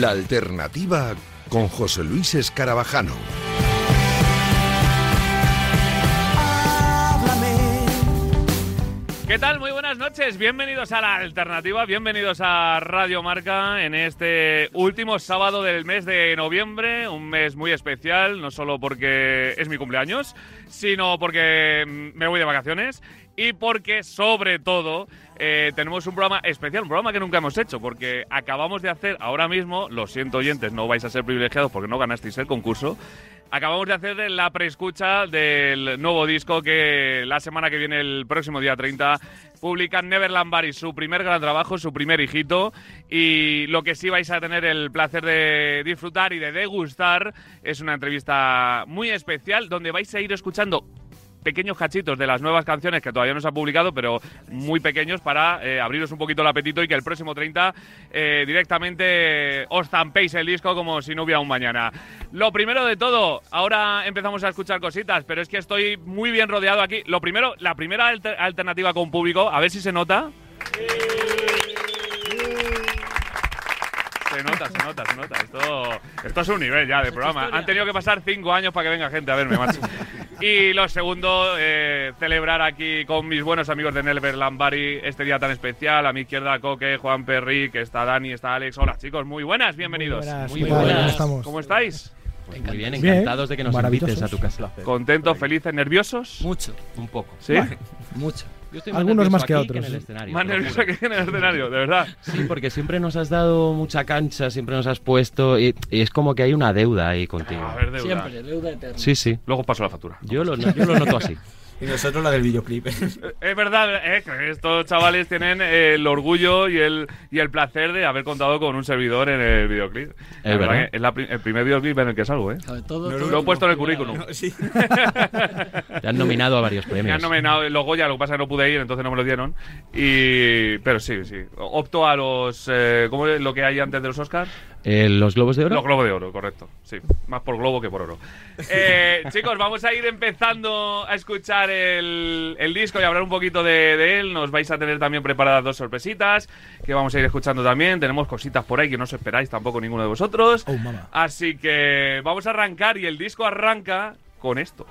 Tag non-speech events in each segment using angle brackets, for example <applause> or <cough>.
La alternativa con José Luis Escarabajano. ¿Qué tal? Muy buenas noches. Bienvenidos a la alternativa, bienvenidos a Radio Marca en este último sábado del mes de noviembre, un mes muy especial, no solo porque es mi cumpleaños, sino porque me voy de vacaciones y porque sobre todo eh, tenemos un programa especial, un programa que nunca hemos hecho, porque acabamos de hacer ahora mismo, lo siento oyentes, no vais a ser privilegiados porque no ganasteis el concurso, acabamos de hacer la preescucha del nuevo disco que la semana que viene, el próximo día 30, publican Neverland Bar su primer gran trabajo, su primer hijito. Y lo que sí vais a tener el placer de disfrutar y de degustar es una entrevista muy especial donde vais a ir escuchando pequeños cachitos de las nuevas canciones que todavía no se ha publicado, pero muy pequeños para eh, abriros un poquito el apetito y que el próximo 30 eh, directamente os zampéis el disco como si no hubiera un mañana. Lo primero de todo, ahora empezamos a escuchar cositas, pero es que estoy muy bien rodeado aquí. Lo primero, la primera alter- alternativa con público, a ver si se nota. Se nota, se nota, se nota. Esto, esto es un nivel ya de programa. Han tenido que pasar cinco años para que venga gente a verme, macho. <laughs> Y lo segundo, eh, celebrar aquí con mis buenos amigos de Neverland Bari este día tan especial. A mi izquierda, Coque, Juan Perry, que está Dani, está Alex. Hola, chicos, muy buenas, bienvenidos. Muy buenas, ¿cómo estamos? ¿Cómo estáis? Muy bien, Bien, encantados de que nos invites a tu casa. ¿Contentos, felices, nerviosos? Mucho, un poco. ¿Sí? Mucho. Yo estoy Algunos nervioso más que aquí otros, en el escenario. Más nervioso que en el escenario, de verdad. Sí, porque siempre nos has dado mucha cancha, siempre nos has puesto y, y es como que hay una deuda ahí contigo. A ver, deuda. Siempre, deuda eterna. Sí, sí. Luego paso la factura. Yo lo, yo lo noto así. <laughs> Y nosotros la del videoclip. <laughs> Es verdad, eh, que estos chavales tienen eh, el orgullo y el, y el placer de haber contado con un servidor en el videoclip. La Es verdad. que es la el primer videoclip en el que salgo, ¿eh? Todo, No, todo Lo he puesto en el currículum. sí. Te han nominado a varios <laughs> Me premios. han nominado los Goya, lo que pasa es que no pude ir, entonces no me lo dieron. Y, pero sí, sí. Opto a los. Eh, ¿Cómo es lo que hay antes de los Oscars? Eh, ¿Los Globos de Oro? Los Globos de Oro, correcto. Sí, más por globo que por oro. <laughs> Eh, chicos, vamos a ir empezando a escuchar el, el disco y hablar un poquito de, de él. Nos vais a tener también preparadas dos sorpresitas que vamos a ir escuchando también. Tenemos cositas por ahí que no os esperáis tampoco ninguno de vosotros. Oh. Así que vamos a arrancar y el disco arranca con esto.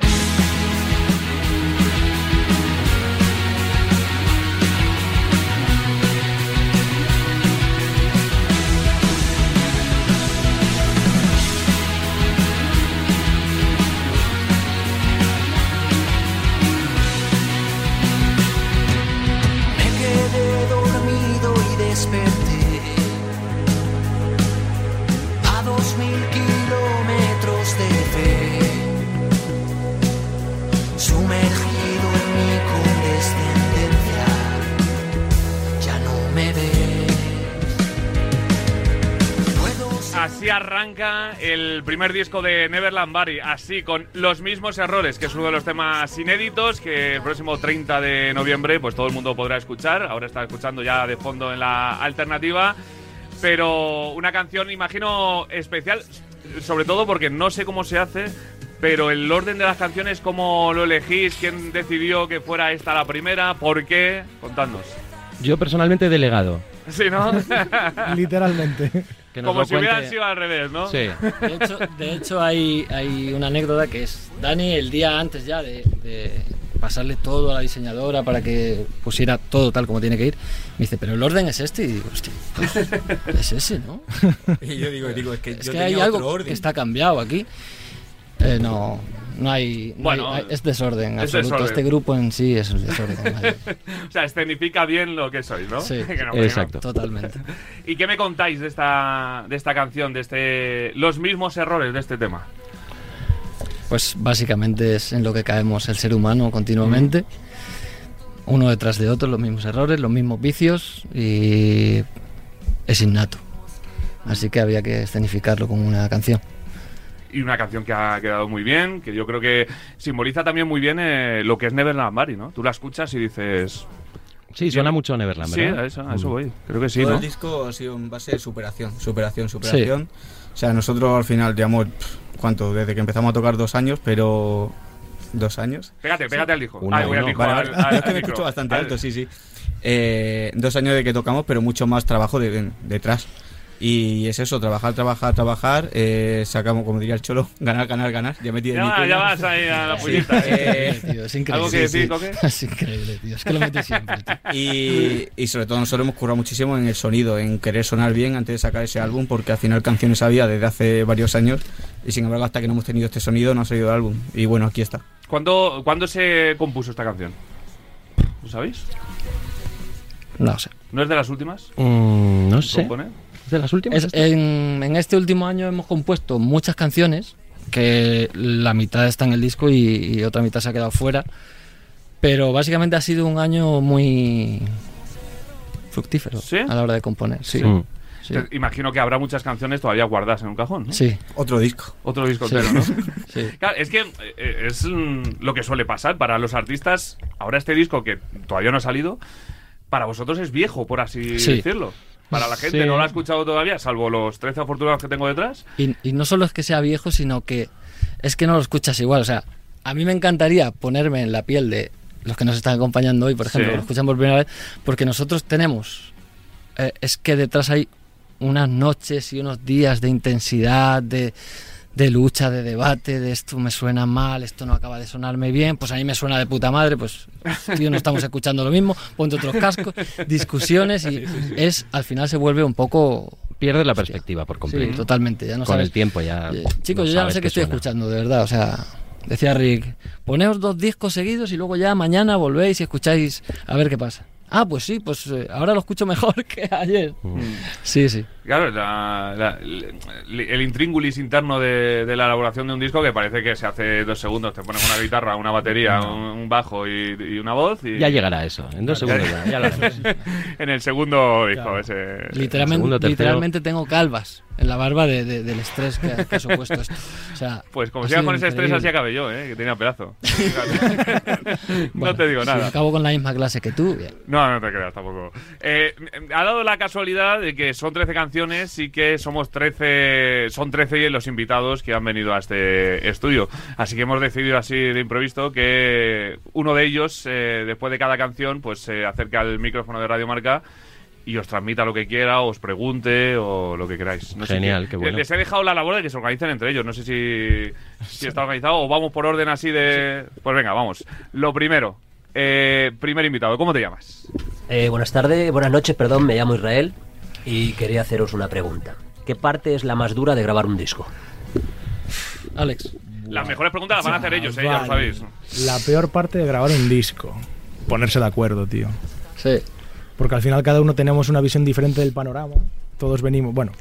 El primer disco de Neverland Bari, así con los mismos errores, que es uno de los temas inéditos que el próximo 30 de noviembre pues todo el mundo podrá escuchar. Ahora está escuchando ya de fondo en la alternativa, pero una canción imagino especial, sobre todo porque no sé cómo se hace. Pero el orden de las canciones, ¿cómo lo elegís? ¿Quién decidió que fuera esta la primera? ¿Por qué? Contadnos. Yo personalmente he delegado. Sí, ¿no? <laughs> Literalmente. Que nos Como lo si hubieran cuente- sido al revés, ¿no? Sí. De hecho, de hecho hay, hay una anécdota que es Dani el día antes ya de, de pasarle todo a la diseñadora para que pusiera todo tal como tiene que ir. Me dice, pero el orden es este. Y digo, hostia, pues, es ese, ¿no? <laughs> Y yo digo, digo, es que Es yo que tenía hay otro algo orden. que está cambiado aquí. Eh, no, no hay. no Bueno, hay- es desorden es absoluto. desorden. Este grupo en sí es un desorden. <laughs> O sea, escenifica bien lo que sois, ¿no? Sí. <laughs> Que no, que no. Exacto. Totalmente. ¿Y qué me contáis de esta, de esta canción, de este, los mismos errores de este tema? Pues básicamente es en lo que caemos el ser humano continuamente. Uno detrás de otro, los mismos errores, los mismos vicios y es innato. Así que había que escenificarlo con una canción. Y una canción que ha quedado muy bien, que yo creo que simboliza también muy bien eh, lo que es Neverland Bari, ¿no? Tú la escuchas y dices... Sí, suena mucho Neverland, Sí, ¿verdad? a eso, a eso Mm. voy. Creo que sí, Todo ¿no? el disco ha sido en base de superación, superación, superación. O sea, nosotros al final llevamos, ¿cuánto? Desde que empezamos a tocar dos años, pero... ¿Dos años? Pégate, pégate al disco. Uno, Ah, voy al disco, Vale, al- vale. al- <laughs> es que me escucho bastante Al- alto, sí, sí. Eh, dos años de que tocamos, pero mucho más trabajo de- de- detrás. Y es eso, trabajar, trabajar, trabajar. eh, sacamos, como diría el cholo, <laughs> ganar, ganar, ganar. Ya metí Ya, va- ya vas ahí a la pullita. <laughs> Eh, Tío, es increíble. ¿Algo que sí, decir, sí. Coque? <laughs> Es increíble, tío. Es que lo metes siempre, tío. Y, y sobre todo nosotros hemos currado muchísimo en el sonido, en querer sonar bien antes de sacar ese álbum, porque al final canciones había desde hace varios años y sin embargo hasta que no hemos tenido este sonido no ha salido el álbum. Y bueno, aquí está. ¿Cuándo, ¿Cuándo se compuso esta canción? ¿Lo sabéis? No sé. ¿No es de las últimas? Mm, no sé. ¿Componer? ¿Es ¿De las últimas? Es- en, en este último año hemos compuesto muchas canciones, que la mitad está en el disco y, y otra mitad se ha quedado fuera. Pero básicamente ha sido un año muy fructífero ¿Sí? a la hora de componer. Sí. Sí. Te- Imagino que habrá muchas canciones todavía guardadas en un cajón, ¿no? Sí, Otro disco. Otro disco Sí. entero, ¿no? <laughs> sí. Claro, es que eh, es mm, lo que suele pasar para los artistas. Ahora este disco que todavía no ha salido, para vosotros es viejo, por así Sí. decirlo. Para la gente Sí. no lo ha escuchado todavía, salvo los 13 afortunados que tengo detrás. Y, y no solo es que sea viejo, sino que es que no lo escuchas igual. O sea, a mí me encantaría ponerme en la piel de los que nos están acompañando hoy, por ejemplo, Sí. que lo escuchan por primera vez, porque nosotros tenemos, eh, es que detrás hay unas noches y unos días de intensidad, de, de lucha, de debate, de esto me suena mal, esto no acaba de sonarme bien, pues a mí me suena de puta madre, pues tío, no estamos escuchando lo mismo, ponte otros cascos, discusiones y es, al final se vuelve un poco... Pierde la perspectiva por Sí, completo. totalmente, ya no Con sabes- el tiempo ya. eh, Chicos, yo ya no sé qué estoy suena. escuchando, de verdad. O sea, decía Rick, poneos dos discos seguidos y luego ya mañana volvéis y escucháis a ver qué pasa. Ah, pues sí, pues eh, ahora lo escucho mejor <laughs> que ayer. Mm. Sí, sí. Claro, la- la- el, el intríngulis interno de, de la elaboración de un disco que parece que se hace dos segundos. Te pones una guitarra, una batería, un, un bajo y, y una voz. Y, Ya llegará eso. En dos segundos ya, ya lo haremos. <laughs> en el segundo disco. Claro. Ese, Literalmente, segundo, tercero. literalmente tengo calvas en la barba de- de- del estrés que, que ha supuesto esto. O sea, Pues como siga con ese estrés, así acabé yo, ¿eh? que tenía pedazo. <laughs> no Bueno, te digo si nada. acabo con la misma clase que tú, bien. No, no te creas tampoco. Eh, ha dado la casualidad de que son 13 canciones y que somos 13, son 13 los invitados que han venido a este estudio. Así que hemos decidido así de improviso que uno de ellos, eh, después de cada canción, pues se acerque al micrófono de Radio Marca y os transmita lo que quiera, os pregunte o lo que queráis. No sé Genial, qué- qué bueno. Les he dejado la labor de que se organicen entre ellos. No sé si, si está organizado o vamos por orden así de... Pues venga, vamos. Lo primero, eh, primer invitado, ¿cómo te llamas? Eh, buenas tardes, buenas noches, perdón, me llamo Israel y quería haceros una pregunta. ¿Qué parte es la más dura de grabar un disco? Alex. Las mejores preguntas las van a hacer ellos, ¿eh? ya lo sabéis. La peor parte de grabar un disco. Ponerse de acuerdo, tío. Sí. Porque al final cada uno tenemos una visión diferente del panorama. Todos venimos, bueno,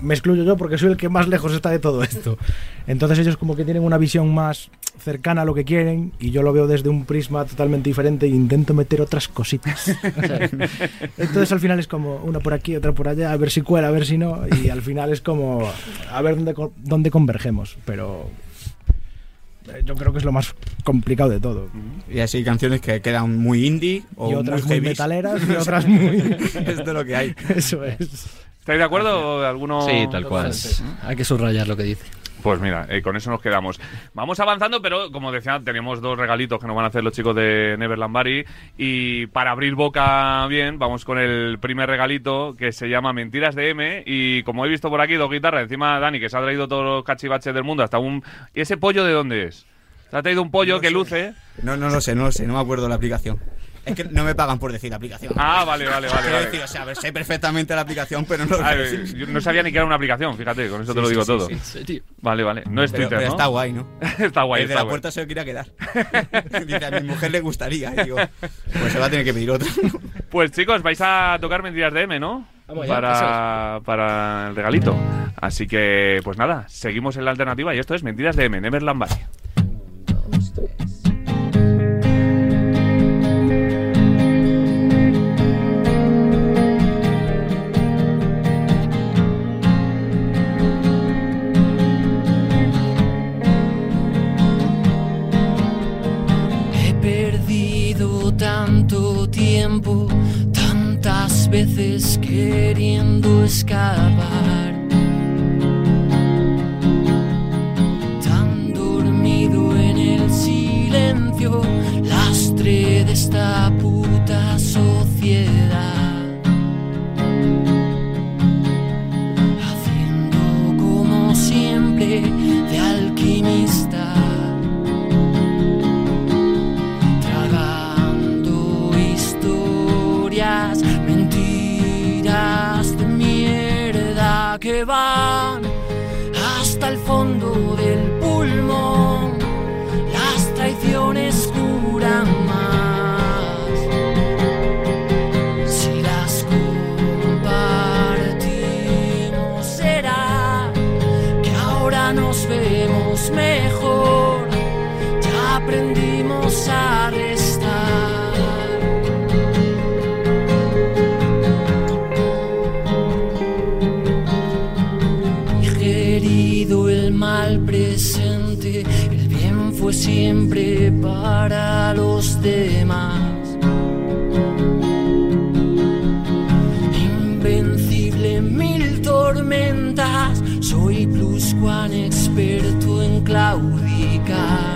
me excluyo yo porque soy el que más lejos está de todo esto. Entonces ellos como que tienen una visión más cercana a lo que quieren y yo lo veo desde un prisma totalmente diferente e intento meter otras cositas. <laughs> Entonces al final es como una por aquí, otra por allá, a ver si cuela, a ver si no y al final es como a ver dónde, dónde convergemos, pero yo creo que es lo más complicado de todo. Y así canciones que quedan muy indie o y otras muy metaleras y <laughs> otras muy... <laughs> es de lo que hay. <laughs> Eso es. ¿Estáis de acuerdo? ¿Alguno? Sí, tal cual. Hay que subrayar lo que dice. Pues mira, eh, con eso nos quedamos. Vamos avanzando, pero como decía, tenemos dos regalitos que nos van a hacer los chicos de Neverland Bari. Y para abrir boca bien, vamos con el primer regalito que se llama Mentiras de M. Y como he visto por aquí, dos guitarras. Encima Dani, que se ha traído todos los cachivaches del mundo, hasta un. ¿Y ese pollo de dónde es? Se ha traído un pollo que luce. No, no lo sé, no lo sé, no me acuerdo la aplicación. Es que no me pagan por decir la aplicación. Ah, vale, vale, vale. Quiero vale. decir, o sea, a ver, sé perfectamente la aplicación, pero no lo sé. yo no sabía ni que era una aplicación, fíjate, con eso te lo digo sí, todo. sí. Vale, vale. No es Pero, Twitter, pero ¿no? está guay, ¿no? <laughs> está guay, El de está la guay. puerta se lo quería quedar. <laughs> Dice, a mi mujer le gustaría. Y digo, pues se va a tener que pedir otro. <laughs> Pues chicos, vais a tocar Mentiras de M, ¿no? Vamos allá, para, para el regalito. Así que, pues nada, seguimos en la alternativa y esto es Mentiras de M, Neverland Valley. He tiempo, tantas veces queriendo escapar. Tan dormido en el silencio, lastre de esta puta siempre para los demás. Invencible en mil tormentas, soy pluscuan experto en claudicar.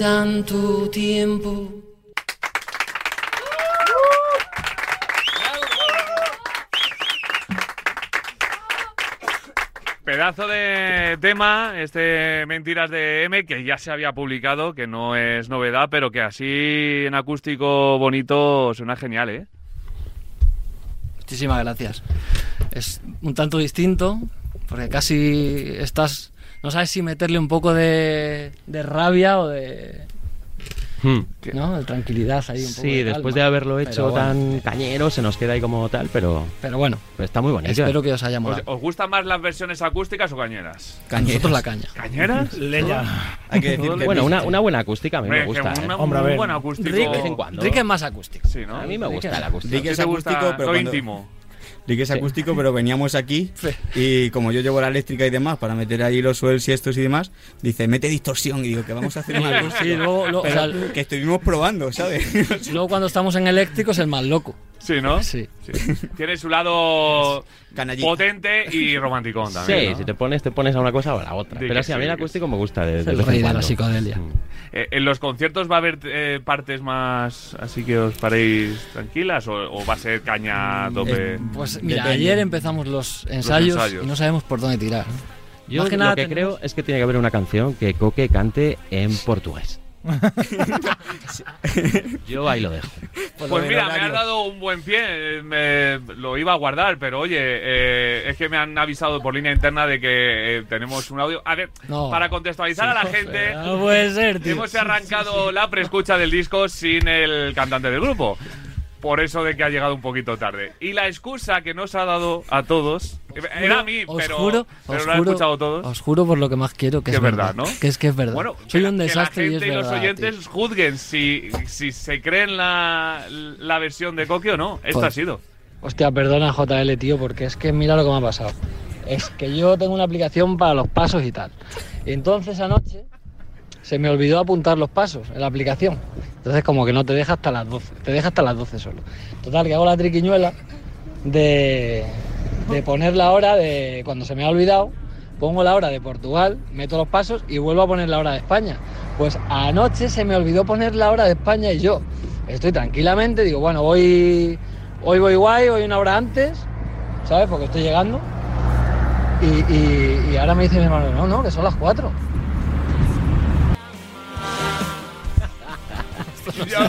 Tanto tiempo. Pedazo de tema, este Mentiras de M, que ya se había publicado, que no es novedad, pero que así en acústico bonito suena genial, ¿eh? Muchísimas gracias. Es un tanto distinto, porque casi estás. No sabes si meterle un poco de, de rabia o de. Hmm. ¿No? De tranquilidad ahí un poco. Sí, de después calma. de haberlo hecho bueno, tan cañero, se nos queda ahí como tal, pero, Pero bueno, pero está muy bonito. espero que os haya ¿Os, molado. os gustan más las versiones acústicas o cañeras? A nosotros la caña. ¿Cañeras? Leña. <laughs> Hay que decir que Bueno, una, una buena acústica a mí me gusta. una- ¿eh? Hombre, a un ver. buen acústico. Rick, de vez en cuando. Rick es más acústico. Sí, ¿no? A mí me gusta la acústica. Rick es acústico, pero Lo cuando- íntimo. Di que es Sí. acústico, pero veníamos aquí <laughs> y como yo llevo la eléctrica y demás para meter ahí los suels y estos y demás, dice, mete distorsión y digo que vamos a hacer una <laughs> acústico. Sí, luego, luego, o Pero sea, que estuvimos probando, ¿sabes? <laughs> luego cuando estamos en eléctrico es el más loco. Sí, ¿no? Sí. Sí. Tiene su lado <laughs> Canallita. potente y <laughs> romanticón también. Sí, ¿no? si te pones, te pones a una cosa o a la otra. Pero sí, a mí el acústico me gusta de, de el rey de la psicodelia. Mm. Eh, ¿En los conciertos va a haber eh, partes más así que os paréis tranquilas o, o va a ser caña a tope? Pues mira, Depende. ayer empezamos los ensayos, ensayos. y no sabemos por dónde tirar. Yo Más que lo que tenemos- creo es que tiene que haber una canción que Coque cante en portugués. <laughs> Yo ahí lo dejo. Pues mira, me has dado un buen pie, eh, me- lo iba a guardar, pero oye, eh, es que me han avisado por línea interna de que eh, tenemos un audio. A ver, No. para contextualizar a la gente, No puede ser, tío. hemos arrancado la preescucha del disco sin el cantante del grupo. Por eso de que ha llegado un poquito tarde. Y la excusa que nos ha dado a todos, era a mí, os pero, juro, pero os lo han juro- escuchado todos. Os juro por lo que más quiero que, Que es es verdad, ¿no? Que es que es verdad. Bueno, soy que un desastre que la y es gente y los verdad, oyentes tío. juzguen si, si se creen la, la versión de Coque o no. Esto Pues- ha sido. Hostia, perdona JL, tío, porque es que mira lo que me ha pasado. Es que yo tengo una aplicación para los pasos y tal. Entonces anoche se me olvidó apuntar los pasos en la aplicación. Entonces como que no te deja hasta las 12, te deja hasta las 12 solo. Total, que hago la triquiñuela de, de poner la hora de cuando se me ha olvidado, pongo la hora de Portugal, meto los pasos y vuelvo a poner la hora de España. Pues anoche se me olvidó poner la hora de España y yo estoy tranquilamente, digo, bueno, voy hoy voy guay, voy una hora antes, ¿sabes? Porque estoy llegando. Y, y- y ahora me dice mi hermano, no, no, que son las 4.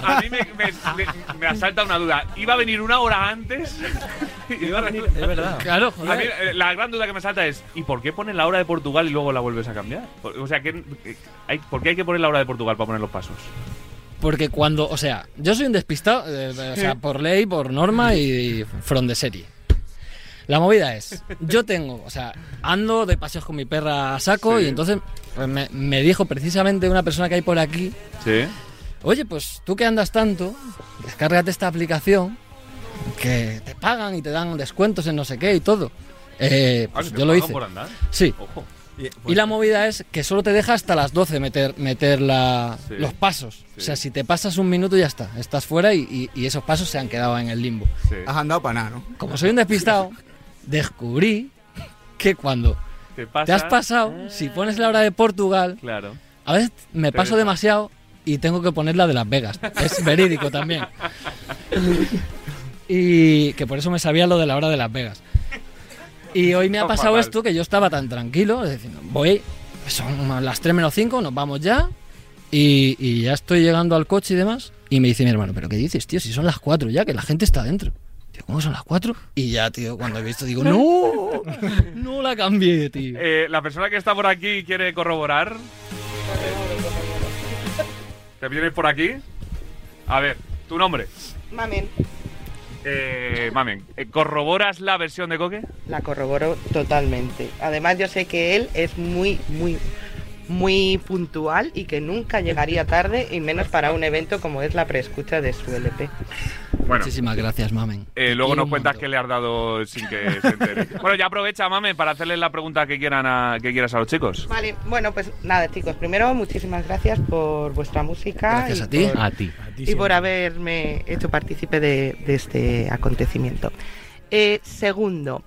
A mí me, me- me- me asalta una duda. ¿Iba a venir una hora antes? Iba a venir- Es verdad. Claro, A mí, eh, la gran duda que me salta es ¿y por qué pones la hora de Portugal y luego la vuelves a cambiar? Por- O sea, ¿qué- qué- hay, ¿por qué hay que poner la hora de Portugal para poner los pasos? Porque cuando, o sea, yo soy un despistado, eh, o sea, por ley, por norma y, y from de serie. La movida es, yo tengo, o sea, ando de paseos con mi perra a saco Sí. y entonces pues, me, me dijo precisamente una persona que hay por aquí, Sí. Oye, pues tú que andas tanto, descárgate esta aplicación que te pagan y te dan descuentos en no sé qué y todo. Eh, Ah, pues yo lo hice. por andar. Sí. Ojo. Y la movida es que solo te deja hasta las 12 meter, meter la- Sí. los pasos. Sí. O sea, si te pasas un minuto ya está, estás fuera y, y- y esos pasos se han quedado en el limbo. Sí. Has andado para nada, ¿no? Como soy un despistado, descubrí que cuando Te, pasa- te has pasado, si pones la hora de Portugal, Claro. a veces me Te paso demasiado y tengo que poner la de Las Vegas. Es verídico también. Y que por eso me sabía lo de la hora de Las Vegas. Y hoy me ha pasado fatal. esto que yo estaba tan tranquilo, decir, voy, son las 3 menos 5, nos vamos ya. Y, y ya estoy llegando al coche y demás. Y me dice mi hermano, ¿pero qué dices, tío? Si son las 4 ya, que la gente está dentro. Tío, ¿cómo son las 4? Y ya, tío, cuando he visto, digo, ¡no! No la cambié, tío. Eh, la persona que está por aquí quiere corroborar. ¿Te vienes por aquí? A ver, tu nombre. Mamen, Eh, mamen, eh, ¿corroboras la versión de Coque? la corroboro totalmente. Además, yo sé que él es muy, muy, muy puntual y que nunca llegaría tarde, y menos para un evento como es la preescucha de su LP. Bueno, Muchísimas gracias, mamen. eh, luego nos cuentas que le has dado sin que se entere. <laughs> bueno, ya aprovecha, mamen, para hacerles la pregunta que quieran a, que quieras a los chicos. Vale, bueno, pues nada, chicos. Primero, muchísimas gracias por vuestra música. Gracias y a ti. por- A ti. y por haberme hecho partícipe de, de este acontecimiento. Eh, segundo,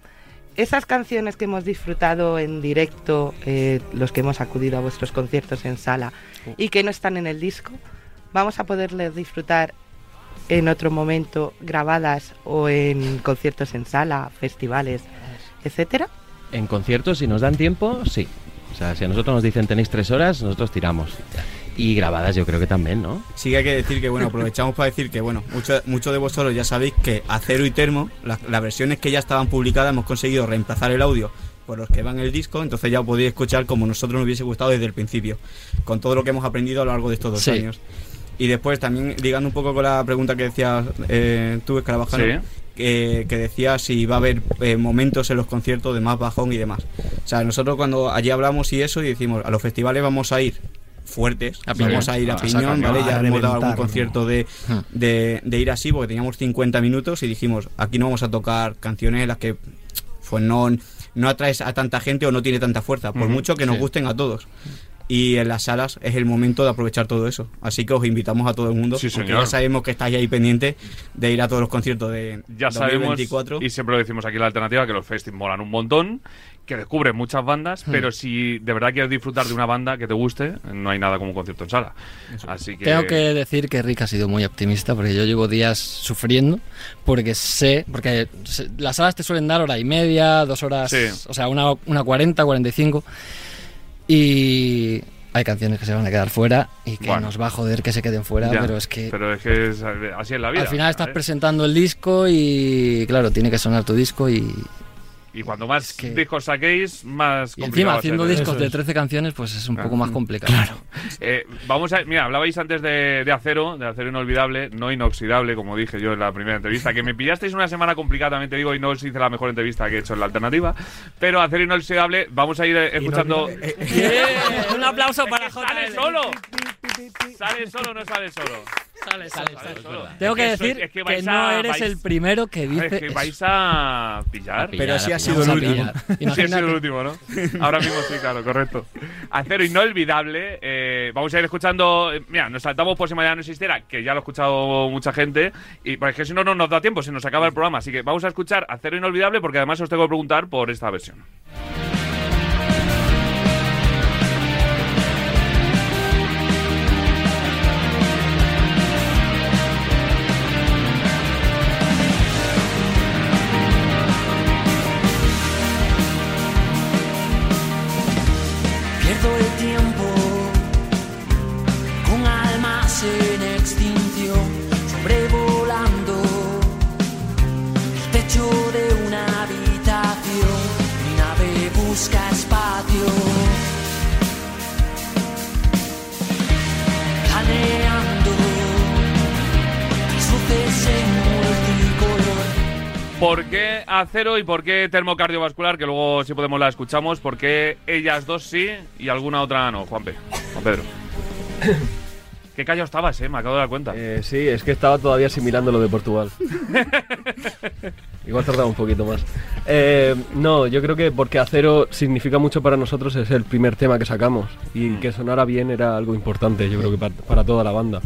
esas canciones que hemos disfrutado en directo, eh, los que hemos acudido a vuestros conciertos en sala y que no están en el disco, vamos a poderles disfrutar en otro momento grabadas o en conciertos en sala, festivales, etcétera. En conciertos, si nos dan tiempo, sí. O sea, si a nosotros nos dicen tenéis tres horas, nosotros tiramos. Y grabadas yo creo que también, ¿no? Sí que hay que decir que, bueno, aprovechamos para decir que, bueno, muchos muchos de vosotros ya sabéis que Acero y Termo, las, las versiones que ya estaban publicadas, hemos conseguido reemplazar el audio por los que van en el disco, entonces ya podéis escuchar como nosotros nos hubiese gustado desde el principio, con todo lo que hemos aprendido a lo largo de estos dos Sí. años. Y después también, ligando un poco con la pregunta que decías eh, tú, Escarabajano, Sí. que, que decía si va a haber eh, momentos en los conciertos de más bajón y demás. O sea, nosotros cuando allí hablamos y eso y decimos, a los festivales vamos a ir fuertes, A vamos a ir a A piñón, ¿vale? Ya hemos dado algún concierto de, Hmm. de, de ir así porque teníamos 50 minutos y dijimos, aquí no vamos a tocar canciones en las que pues no, no atraes a tanta gente o no tiene tanta fuerza, por mucho que nos sí. gusten a todos. Y en las salas es el momento de aprovechar todo eso. Así que os invitamos a todo el mundo. Sí, porque ya sabemos que estáis ahí pendientes de ir a todos los conciertos de Ya sabemos, 2024. y siempre lo decimos aquí la alternativa, que los festivals molan un montón, que descubren muchas bandas, pero si de verdad quieres disfrutar de una banda que te guste, no hay nada como un concierto en sala. Así que... Tengo que decir que Rick ha sido muy optimista porque yo llevo días sufriendo porque sé, porque las salas te suelen dar hora y media, dos horas, Sí. o sea, una, una 40, 45 y hay canciones que se van a quedar fuera y que Bueno. nos va a joder que se queden fuera, Ya, pero es que Pero es que es- así es la vida. al final estás presentando el disco y claro, tiene que sonar tu disco y, Y cuanto más Es que- discos saquéis, más y complicado encima va a haciendo discos de es. 13 canciones pues es un Ah. poco más complicado. Eh, vamos a, mira, hablabais antes de, de acero, de acero inolvidable, no inoxidable, como dije yo en la primera entrevista, que me pillasteis una semana complicada, también te digo, y no os hice la mejor entrevista que he hecho en la alternativa, pero acero inoxidable, vamos a ir eh, escuchando... <laughs> Un aplauso para ¡Sale solo! ¿Sale solo o no sale solo? Sale, sale, Sale solo. Tengo que Es que decir es que, vais no a- eres vais- el primero que Es dice que eso. vais a pillar. Pero sí ha Pillar, sido el a último. pillar. Sí, ha sido el último, ¿no? Ahora mismo sí, claro, correcto. Acero inolvidable. eh, vamos a ir escuchando. eh, Mira, nos saltamos por si mañana no existiera, que ya lo ha escuchado mucha gente. Y porque es que si no, no nos da tiempo, se nos acaba el programa. Así que vamos a escuchar Acero inolvidable, porque además os tengo que preguntar por esta versión. ¿Por qué acero y por qué termocardiovascular? Que luego, si podemos, la escuchamos. ¿Por qué ellas dos sí y alguna otra no? Juanpe, Juan Pedro. <coughs> Qué callado estabas, eh, me acabo de dar cuenta. Eh, sí, es que estaba todavía asimilando lo de Portugal. <laughs> Igual tardaba un poquito más. Eh, no, yo creo que porque Acero significa mucho para nosotros, es el primer tema que sacamos. Y que sonara bien era algo importante, yo creo que para, para toda la banda.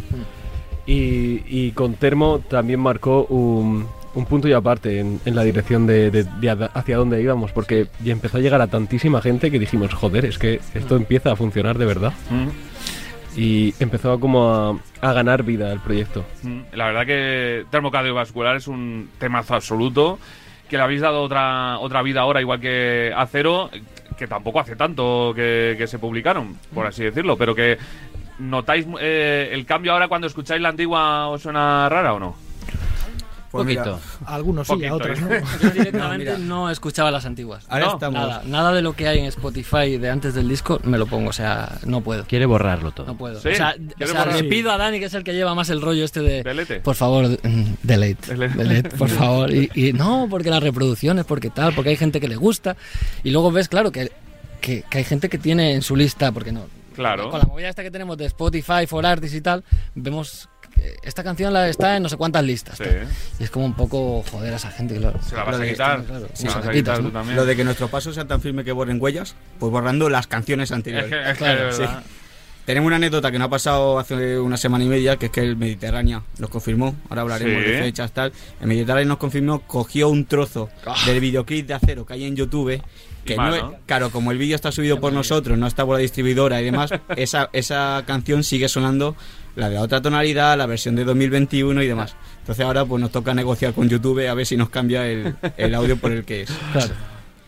Y, y con Termo también marcó un, un punto y aparte en, en la dirección de, de- de hacia dónde íbamos, porque ya empezó a llegar a tantísima gente que dijimos, joder, es que esto empieza a funcionar de verdad. Mm. Y empezó a como a, a ganar vida el proyecto. Mm, La verdad que termocardiovascular es un temazo absoluto, que le habéis dado otra, otra vida ahora, igual que Acero, que tampoco hace tanto que, que se publicaron, por así decirlo, pero que notáis eh, el cambio ahora cuando escucháis la antigua, ¿os suena rara o no? Pues Poquito. Algunos sí, Poquito, a otros ¿eh? no. <laughs> Yo directamente No, escuchaba las antiguas. Ahora No, estamos. Nada, nada de lo que hay en Spotify de antes del disco me lo pongo, o sea, no puedo. Quiere borrarlo todo. No puedo. Sí, o sea, le pido a Dani, que es el que lleva más el rollo este de... Delete. Por favor, mm, delete. Delete. <laughs> Delete, por favor. Y, y no, porque las reproducciones, porque tal, porque hay gente que le gusta. Y luego ves, claro, que, que, que hay gente que tiene en su lista, porque no. Claro. Con la movida esta que tenemos de Spotify, For Artists y tal, vemos esta canción la está en no sé cuántas listas. Sí. Y es como un poco joder a esa gente, claro. Se la vas Lo. Se Sí, la se vas la a quitar ¿no? tú también. Lo de que nuestros pasos sean tan firmes que borren huellas, pues borrando las canciones Es anteriores. que, es que Claro, sí. Tenemos una anécdota que no ha pasado hace una semana y media, que es que el Mediterráneo nos confirmó, ahora hablaremos Sí. de fechas tal, el Mediterráneo nos confirmó, cogió un trozo del videoclip de Acero que hay en YouTube, que no es- claro, como el vídeo está subido por nosotros, no está por la distribuidora y demás, <laughs> esa, esa canción sigue sonando la de la otra tonalidad, la versión de 2021 y demás. Entonces ahora pues nos toca negociar con YouTube a ver si nos cambia el, el audio por el que es. Claro.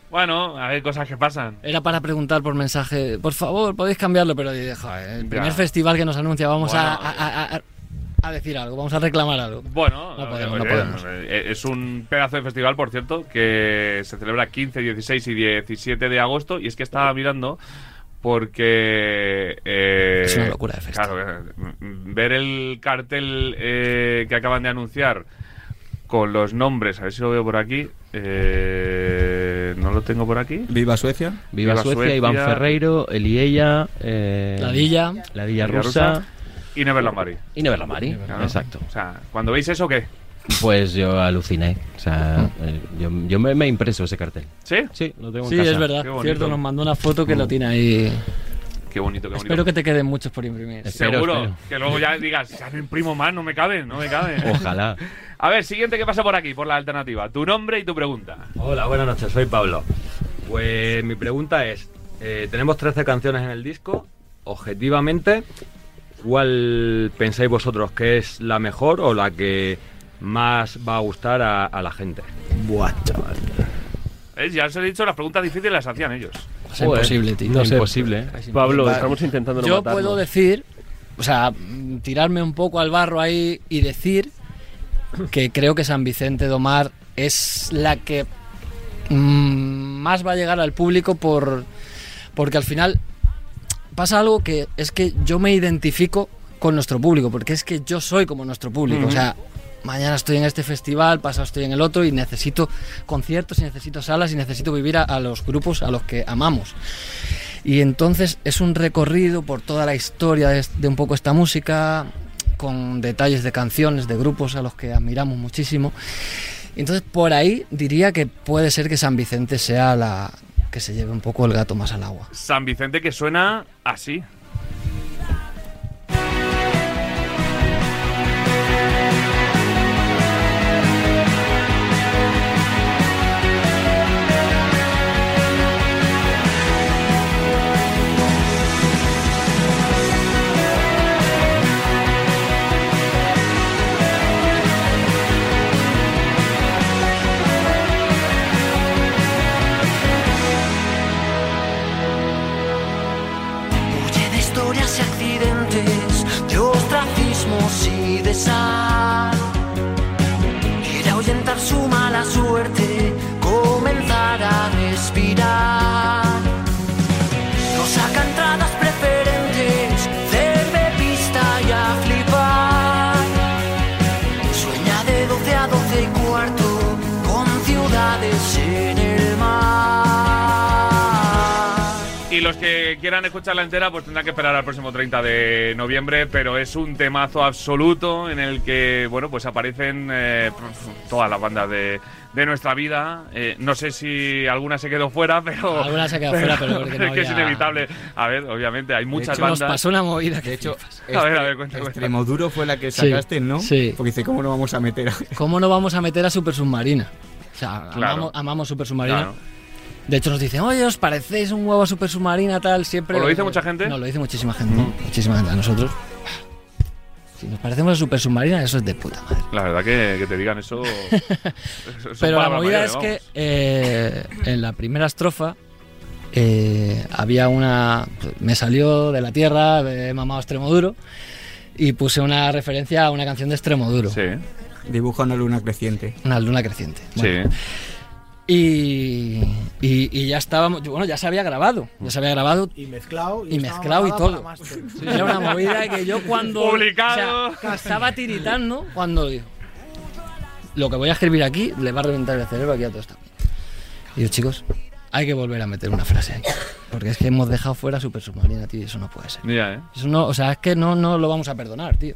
Bueno, hay cosas que pasan. Era para preguntar por mensaje, por favor, podéis cambiarlo, pero dije, joder, el primer Ya. festival que nos anuncia, vamos a, Bueno. a- a- a- a decir algo, vamos a reclamar algo. Bueno, No eh, podemos, no podemos. eh, es un pedazo de festival, por cierto, que se celebra 15, 16 y 17 de agosto. Y es que estaba mirando porque... eh, Es una locura de festival. Claro, eh, m- ver el cartel eh, que acaban de anunciar con los nombres, a ver si lo veo por aquí. eh, no lo tengo por aquí. Viva Suecia. Viva, Viva Suecia, Suecia. Iván Ferreiro, Eliella, eh, Ladilla. Ladilla Ladilla Rusa, Rusa. Y Neverland y Neverlamari. Claro. Exacto. O sea, cuando veis eso, ¿qué? Pues yo aluciné. O sea, eh, yo, yo me, me he impreso ese cartel. ¿Sí? Sí, lo tengo en Sí, casa. es verdad, Qué bonito. cierto, nos mandó una foto que lo tiene ahí. Qué bonito, qué bonito. Espero que te queden muchos por imprimir. Espero, Seguro. espero. Que luego ya digas, ya no imprimo más, no me cabe, no me cabe. Ojalá. <laughs> A ver, siguiente que pasa por aquí, por la alternativa. Tu nombre y tu pregunta. Hola, buenas noches, soy Pablo. Pues mi pregunta es, eh, tenemos 13 canciones en el disco, objetivamente, ¿cuál pensáis vosotros que es la mejor o la que más va a gustar a, a la gente? Buah, chaval. Eh, Ya os he dicho, las preguntas difíciles las hacían ellos. Es imposible, tío. No sé, Imposible, ¿eh? Es Pablo, imposible. estamos intentando no Yo matarnos. puedo decir, o sea, mm, tirarme un poco al barro ahí y decir que creo que San Vicente Domar es la que mm, más va a llegar al público por porque al final pasa algo que es que yo me identifico con nuestro público, porque es que yo soy como nuestro público, o sea, mañana estoy en este festival, pasado estoy en el otro y necesito conciertos y necesito salas y necesito vivir a, los grupos a los que amamos. Y entonces es un recorrido por toda la historia de, de un poco esta música, con detalles de canciones, de grupos a los que admiramos muchísimo. Entonces por ahí diría que puede ser que San Vicente sea la que se lleve un poco el gato más al agua. San Vicente que suena así. Quieran escucharla entera, pues tendrán que esperar al próximo 30 de noviembre, pero es un temazo absoluto en el que, bueno, pues aparecen eh, todas las bandas de, de nuestra vida. Eh, no sé si alguna se quedó fuera, pero... Alguna se quedado fuera, pero porque <laughs> no es que es inevitable. A ver, obviamente, hay muchas hecho, nos bandas... pasó una movida que De hecho, A ver, a ver, cuenta, cuenta. Extremoduro fue la que Sí, sacaste, ¿no? sí. Porque dice, ¿cómo no vamos a meter a... ¿Cómo no vamos a meter a Super Submarina? O sea, Claro. amamos, amamos Super Submarina. Claro. De hecho, nos dicen, oye, ¿os parecéis un huevo Super Submarina tal? Siempre. ¿Os lo dice mucha gente? No, lo dice muchísima gente. Muchísima gente. A nosotros. Si nos parecemos a Super Submarina, eso es de puta madre. La verdad que, que te digan eso... <laughs> Pero la movida es que eh, en la primera estrofa eh, había una. Me salió de la tierra, he mamado extremo duro, y puse una referencia a una canción de extremo duro. Sí, Dibuja una luna creciente. Una luna creciente. Bueno, sí. Y, y, y ya estábamos. Bueno, ya se había grabado. Ya se había grabado Y mezclado. y estaba mezclado y todo. máster. Era una movida que yo <laughs> cuando. Publicado. o sea, estaba tiritando cuando digo. Lo que voy a escribir aquí le va a reventar el cerebro aquí a todo esto. Y yo, chicos, hay que volver a meter una frase ahí. Porque es que hemos dejado fuera Super Submarina, tío, y eso no puede ser. Ya, ¿eh? Eso no, o sea, es que no, no lo vamos a perdonar, tío.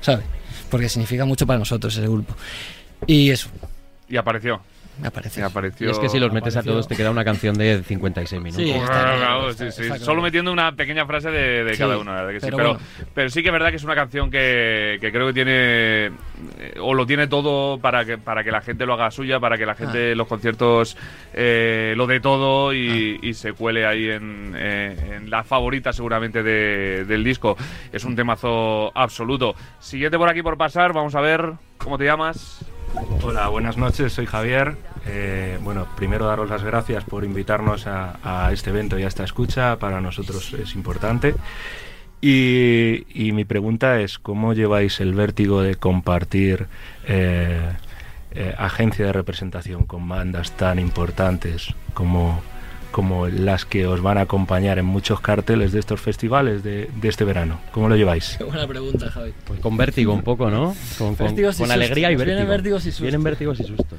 ¿Sabes? Porque significa mucho para nosotros ese grupo. Y eso, Y apareció. Me Y aparece. apareció... Y es que si los metes a todos te queda una canción de 56 minutos. Sí, Claro, está claro, está- sí. Solo metiendo una pequeña frase de, de Sí, cada uno, la verdad que sí. pero Pero, bueno. pero sí que es verdad que es una canción que, que creo que tiene eh, o lo tiene todo para que para que la gente lo haga suya, para que la gente en los conciertos eh, lo dé todo y, y se cuele ahí en, eh, en la favorita seguramente de- del disco. Es un temazo absoluto. Siguiente por aquí por pasar, vamos a ver cómo te llamas. Hola, buenas noches, soy Javier. Eh, bueno, primero daros las gracias por invitarnos a, a este evento y a esta escucha, para nosotros es importante. Y, y mi pregunta es, ¿cómo lleváis el vértigo de compartir eh, eh, agencia de representación con bandas tan importantes como, como las que os van a acompañar en muchos carteles de estos festivales de, de este verano? ¿Cómo lo lleváis? Qué buena pregunta, Javi. Pues con vértigo un poco, ¿no? Con, con- y con alegría y vértigo. vienen vértigos y sustos. Vienen vértigos y sustos.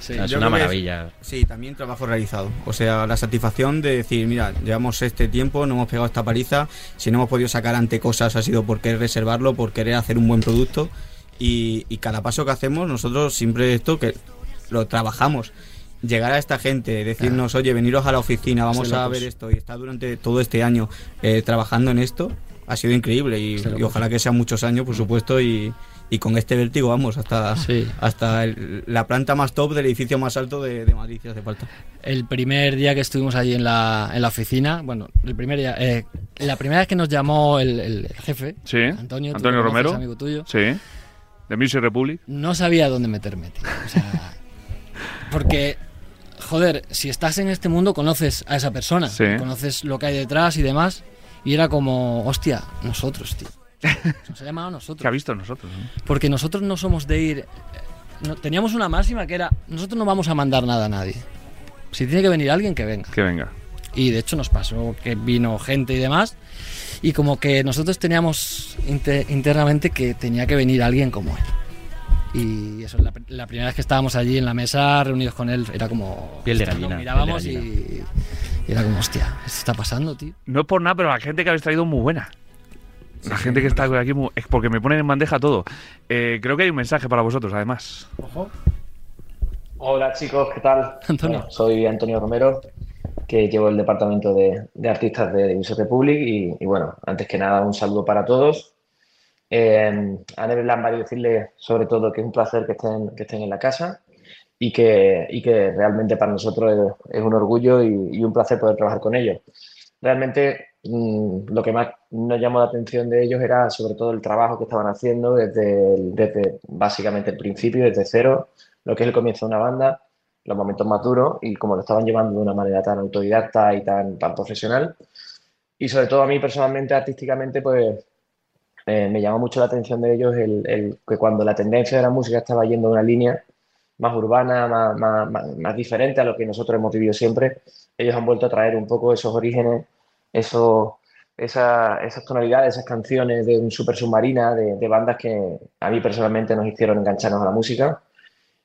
Sí. O sea, es una que es- maravilla. Sí, también trabajo realizado. O sea, la satisfacción de decir, mira, llevamos este tiempo, no hemos pegado esta paliza, si no hemos podido sacar ante cosas ha sido por querer reservarlo, por querer hacer un buen producto y, y cada paso que hacemos nosotros siempre esto que lo trabajamos. Llegar a esta gente, decirnos, oye, veniros a la oficina, vamos a ver esto y estar durante todo este año eh, trabajando en esto, ha sido increíble y, ojalá que sean muchos años, por supuesto, y, y con este vértigo vamos hasta, Sí. hasta el- la planta más top del edificio más alto de, de Madrid, si hace falta. El primer día que estuvimos allí en la, en la oficina, bueno, el primer día, eh, la primera vez que nos llamó el, el jefe, Sí, Antonio, Antonio conoces, Romero. amigo tuyo, Sí, de Music Republic. no sabía dónde meterme, tío. O sea, <laughs> porque, joder, si estás en este mundo conoces a esa persona, Sí. conoces lo que hay detrás y demás, y era como, hostia, nosotros, tío. <laughs> Nos ha llamado a nosotros. que ha visto nosotros? no? Porque nosotros no somos de ir. eh, no- teníamos una máxima que era: nosotros no vamos a mandar nada a nadie. Si tiene que venir alguien, que venga. Que venga. Y de hecho nos pasó que vino gente y demás. Y como que nosotros teníamos inte- internamente que tenía que venir alguien como él. Y eso, la, la primera vez que estábamos allí en la mesa, reunidos con él, era como. Piel de gallina, mirábamos y, y era como, hostia, esto está pasando, tío. No es por nada, pero la gente que habéis traído es muy buena. La gente que está aquí mu- es porque me ponen en bandeja todo. Eh, creo que hay un mensaje para vosotros, además. Ojo. Hola chicos, ¿qué tal? Antonio. Bueno, soy Antonio Romero, que llevo el departamento de, de artistas de User Republic y, y bueno, antes que nada un saludo para todos. Eh, a Never Lambert decirle sobre todo que es un placer que estén, que estén en la casa y que, y que realmente para nosotros es, un orgullo y, y un placer poder trabajar con ellos. Realmente mm, lo que más nos llamó la atención de ellos era sobre todo el trabajo que estaban haciendo desde, desde básicamente el principio, desde cero, lo que es el comienzo de una banda, los momentos más duros y cómo lo estaban llevando de una manera tan autodidacta y tan, tan profesional. Y sobre todo a mí personalmente, artísticamente, pues eh, me llamó mucho la atención de ellos el, el que cuando la tendencia de la música estaba yendo en una línea más urbana, más, más, más- más diferente a lo que nosotros hemos vivido siempre, ellos han vuelto a traer un poco esos orígenes, esos, esa- esas tonalidades, esas canciones de un super submarina, de, de bandas que a mí personalmente nos hicieron engancharnos a la música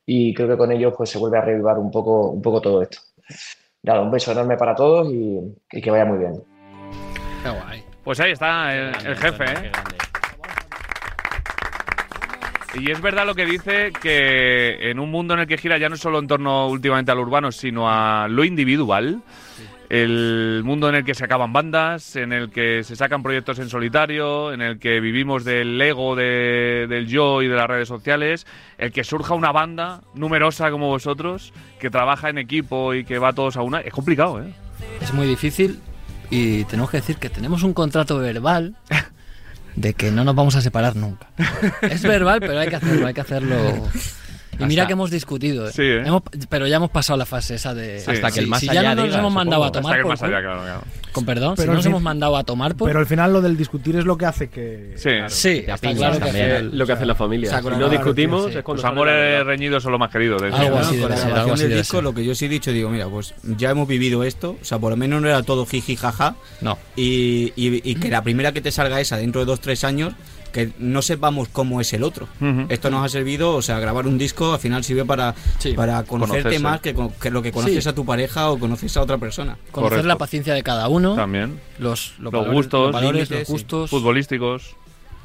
y creo que con ellos pues se vuelve a revivar un poco, un poco todo esto. Nada, un beso enorme para todos y, y que vaya muy bien. Qué guay. Pues ahí está el, el jefe, ¿eh? Y es verdad lo que dice que en un mundo en el que gira ya no solo en torno últimamente al urbano, sino a lo individual, el mundo en el que se acaban bandas, en el que se sacan proyectos en solitario, en el que vivimos del ego de- del yo y de las redes sociales, el que surja una banda numerosa como vosotros, que trabaja en equipo y que va todos a una, es complicado, ¿eh? Es muy difícil y tenemos que decir que tenemos un contrato verbal <laughs> de que no nos vamos a separar nunca. Es verbal, pero hay que hacerlo, hay que hacerlo. <laughs> Y mira Hasta- que hemos discutido, ¿eh? Sí, ¿eh? Hemos- pero ya hemos pasado la fase esa de... Sí. Hasta que el si- más si ya allá no nos diga, hemos mandado a tomar Hasta que el por más culo- allá, claro, claro. Con perdón, Pero si no nos fin- hemos mandado a tomar por... Pero al final lo del discutir es lo que hace que. Sí, Sí, Te está apiñas claro que también. hace- lo que hace la familia. o sea, si no discutimos sí. es cuando Los amores reñidos son lo más queridos. de. Algo así con debe la del disco, lo que yo sí he dicho, digo, mira, pues ya hemos vivido esto, o sea, por lo menos no era todo jiji jaja. No. Y, y- y que la primera que te salga esa dentro de dos, tres años, que no sepamos cómo es el otro. Ujú. Esto nos ha servido, o sea, grabar un disco al final sirve para, Sí. para conocerte Conocerse. más que, que lo que conoces Sí. a tu pareja o conoces a otra persona. Conocer Correcto. la paciencia de cada uno, También. los, Los los, valores, gustos, los, valores, límites, los sí. gustos. Futbolísticos.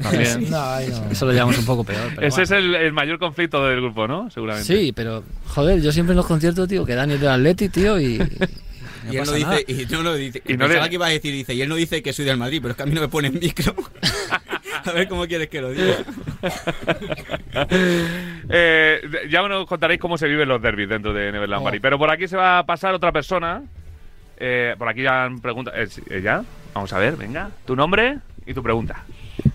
También. <laughs> No, ay, no. Eso lo llevamos un poco peor. Pero Ese es bueno. el, el mayor conflicto del grupo, ¿no? Seguramente. Sí, pero joder, yo siempre en los conciertos, tío, que Dani es del Atleti, tío, y... y <laughs> no Y él no dice, y no lo dice, Y no pensaba le- que iba a decir, dice, y él no dice que soy del Madrid, pero es que a mí no me ponen micro. <laughs> a ver cómo quieres que lo diga. <laughs> Eh, ya nos contaréis cómo se viven los derbis dentro de Neverland Oh. Party. Pero por aquí se va a pasar otra persona. Eh, por aquí ya han preguntado. Eh, eh, ¿Ya? Vamos a ver, venga. Tu nombre y tu pregunta.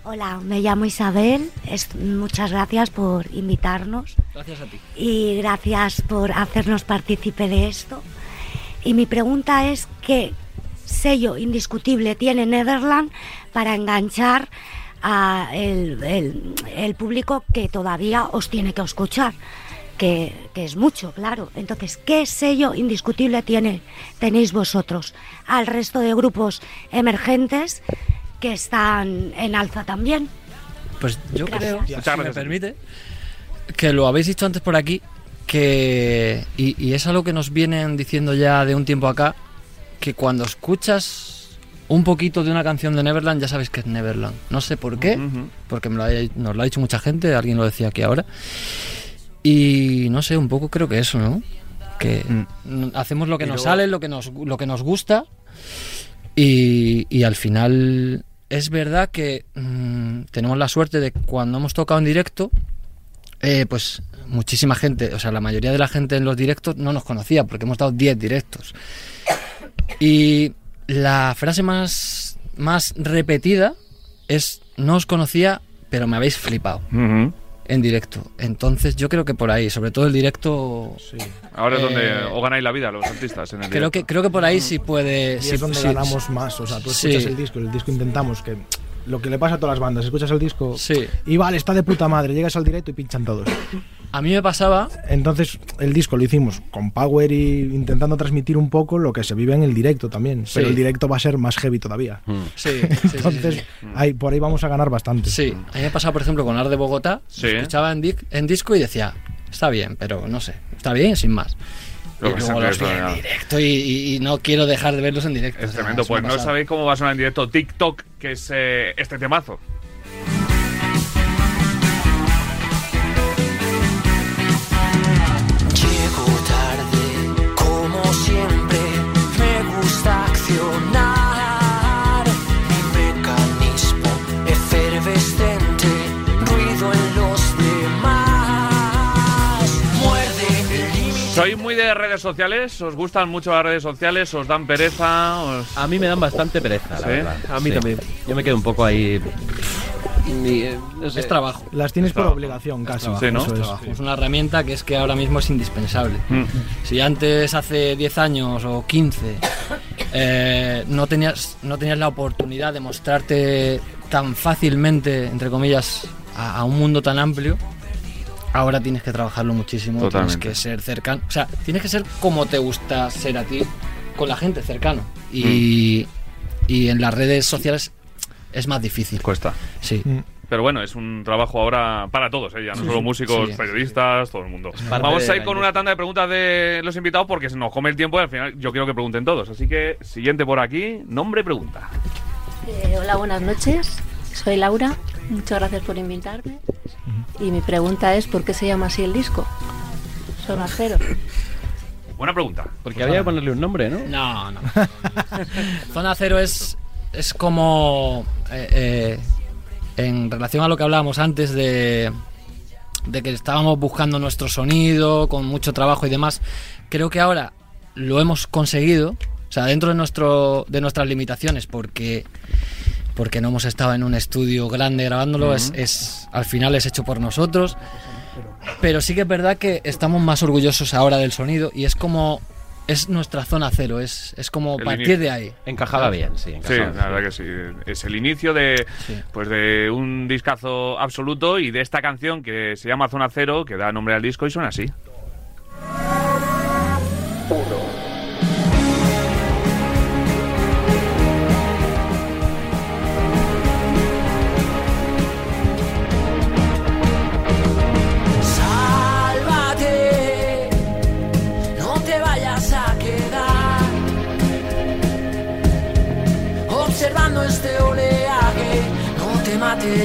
Hola, me llamo Isabel. Es- muchas gracias por invitarnos Gracias a ti. y gracias por hacernos partícipe de esto. Y mi pregunta es qué sello indiscutible tiene Netherland para enganchar a el, el- el público que todavía os tiene que escuchar, que, que es mucho, claro. Entonces, ¿qué sello indiscutible tiene, tenéis vosotros al resto de grupos emergentes que están en alza también? Pues yo Gracias. creo, si me permite, que lo habéis visto antes por aquí, que y, y es algo que nos vienen diciendo ya de un tiempo acá, que cuando escuchas un poquito de una canción de Neverland ya sabes que es Neverland. No sé por qué, porque me lo ha- nos lo ha dicho mucha gente, alguien lo decía aquí ahora. Y no sé, un poco creo que eso, ¿no? Que mm, hacemos lo que Y nos luego- sale, lo que nos, lo que nos gusta y, y al final es verdad que mm, tenemos la suerte de que cuando hemos tocado en directo, eh, pues muchísima gente, o sea, la mayoría de la gente en los directos no nos conocía porque hemos dado 10 directos. Y la frase más, más repetida es, no os conocía, pero me habéis flipado en directo. Entonces yo creo que por ahí, sobre todo el directo... Ahora es Eh, donde os ganáis la vida los artistas. En el Creo que, creo que por ahí sí puede... Y sí- es donde sí- ganamos más. O sea, tú sí. escuchas el disco, el disco intentamos que. Lo que le pasa a todas las bandas, escuchas el disco Sí. y vale, está de puta madre, llegas al directo y pinchan todos. A mí me pasaba Entonces, el disco lo hicimos con Power y intentando transmitir un poco lo que se vive en el directo también. Sí. Pero el directo va a ser más heavy todavía. Sí, sí, sí, sí, <laughs> Entonces, sí. Ahí, por ahí vamos a ganar bastante. Sí, a mí me pasaba, por ejemplo, con Ar de Bogotá. Sí. Escuchaba en, di- en disco y decía, está bien, pero no sé, está bien sin más. Lo y luego los vi en directo y, y- y no quiero dejar de verlos en directo. Es o sea, tremendo. es Pues no sabéis cómo va a sonar en directo TikTok, que es eh, este temazo. De redes sociales? ¿Os gustan mucho las redes sociales? ¿Os dan pereza? ¿Os- A mí me dan bastante pereza, la ¿Sí? verdad. A mí Sí. también. Yo me quedo un poco ahí. ni- eh, no sé. Es trabajo. Las tienes por Trabajo. obligación casi. trabajo, Sí, ¿no? Eso es. trabajo. Es una herramienta que es que ahora mismo es indispensable. Mm. Si antes, hace 10 años o 15, eh, no, tenías, no tenías la oportunidad de mostrarte tan fácilmente, entre comillas, a, a un mundo tan amplio, ahora tienes que trabajarlo muchísimo. Totalmente. Tienes que ser cercano. O sea, tienes que ser como te gusta ser a ti, con la gente cercano. Y, y en las redes sociales es más difícil. Cuesta. Sí. Mm. Pero bueno, es un trabajo ahora para todos, ¿eh? ya no solo músicos, Sí. periodistas, todo el mundo. Vamos a ir con una tanda de preguntas de los invitados porque se nos come el tiempo y al final yo quiero que pregunten todos. Así que, siguiente por aquí, nombre, pregunta. Eh, hola, buenas noches. Soy Laura. Muchas gracias por invitarme. Y mi pregunta es, ¿por qué se llama así el disco? Zona Cero. Buena pregunta. Porque había que ponerle un nombre, ¿no? No, no. Zona Cero es, es como. eh, eh, en relación a lo que hablábamos antes de, de que estábamos buscando nuestro sonido con mucho trabajo y demás, creo que ahora lo hemos conseguido. O sea, dentro de, nuestro, de nuestras limitaciones, porque, porque no hemos estado en un estudio grande grabándolo, es, es, al final es hecho por nosotros. Pero sí que es verdad que estamos más orgullosos ahora del sonido y es como. Es nuestra zona cero, es, es como El partir inicio. de ahí. Encajaba bien, sí. Sí, la verdad que sí. Es el inicio de, pues de un discazo absoluto y de esta canción que se llama Zona Cero, que da nombre al disco y suena así. Sálvate,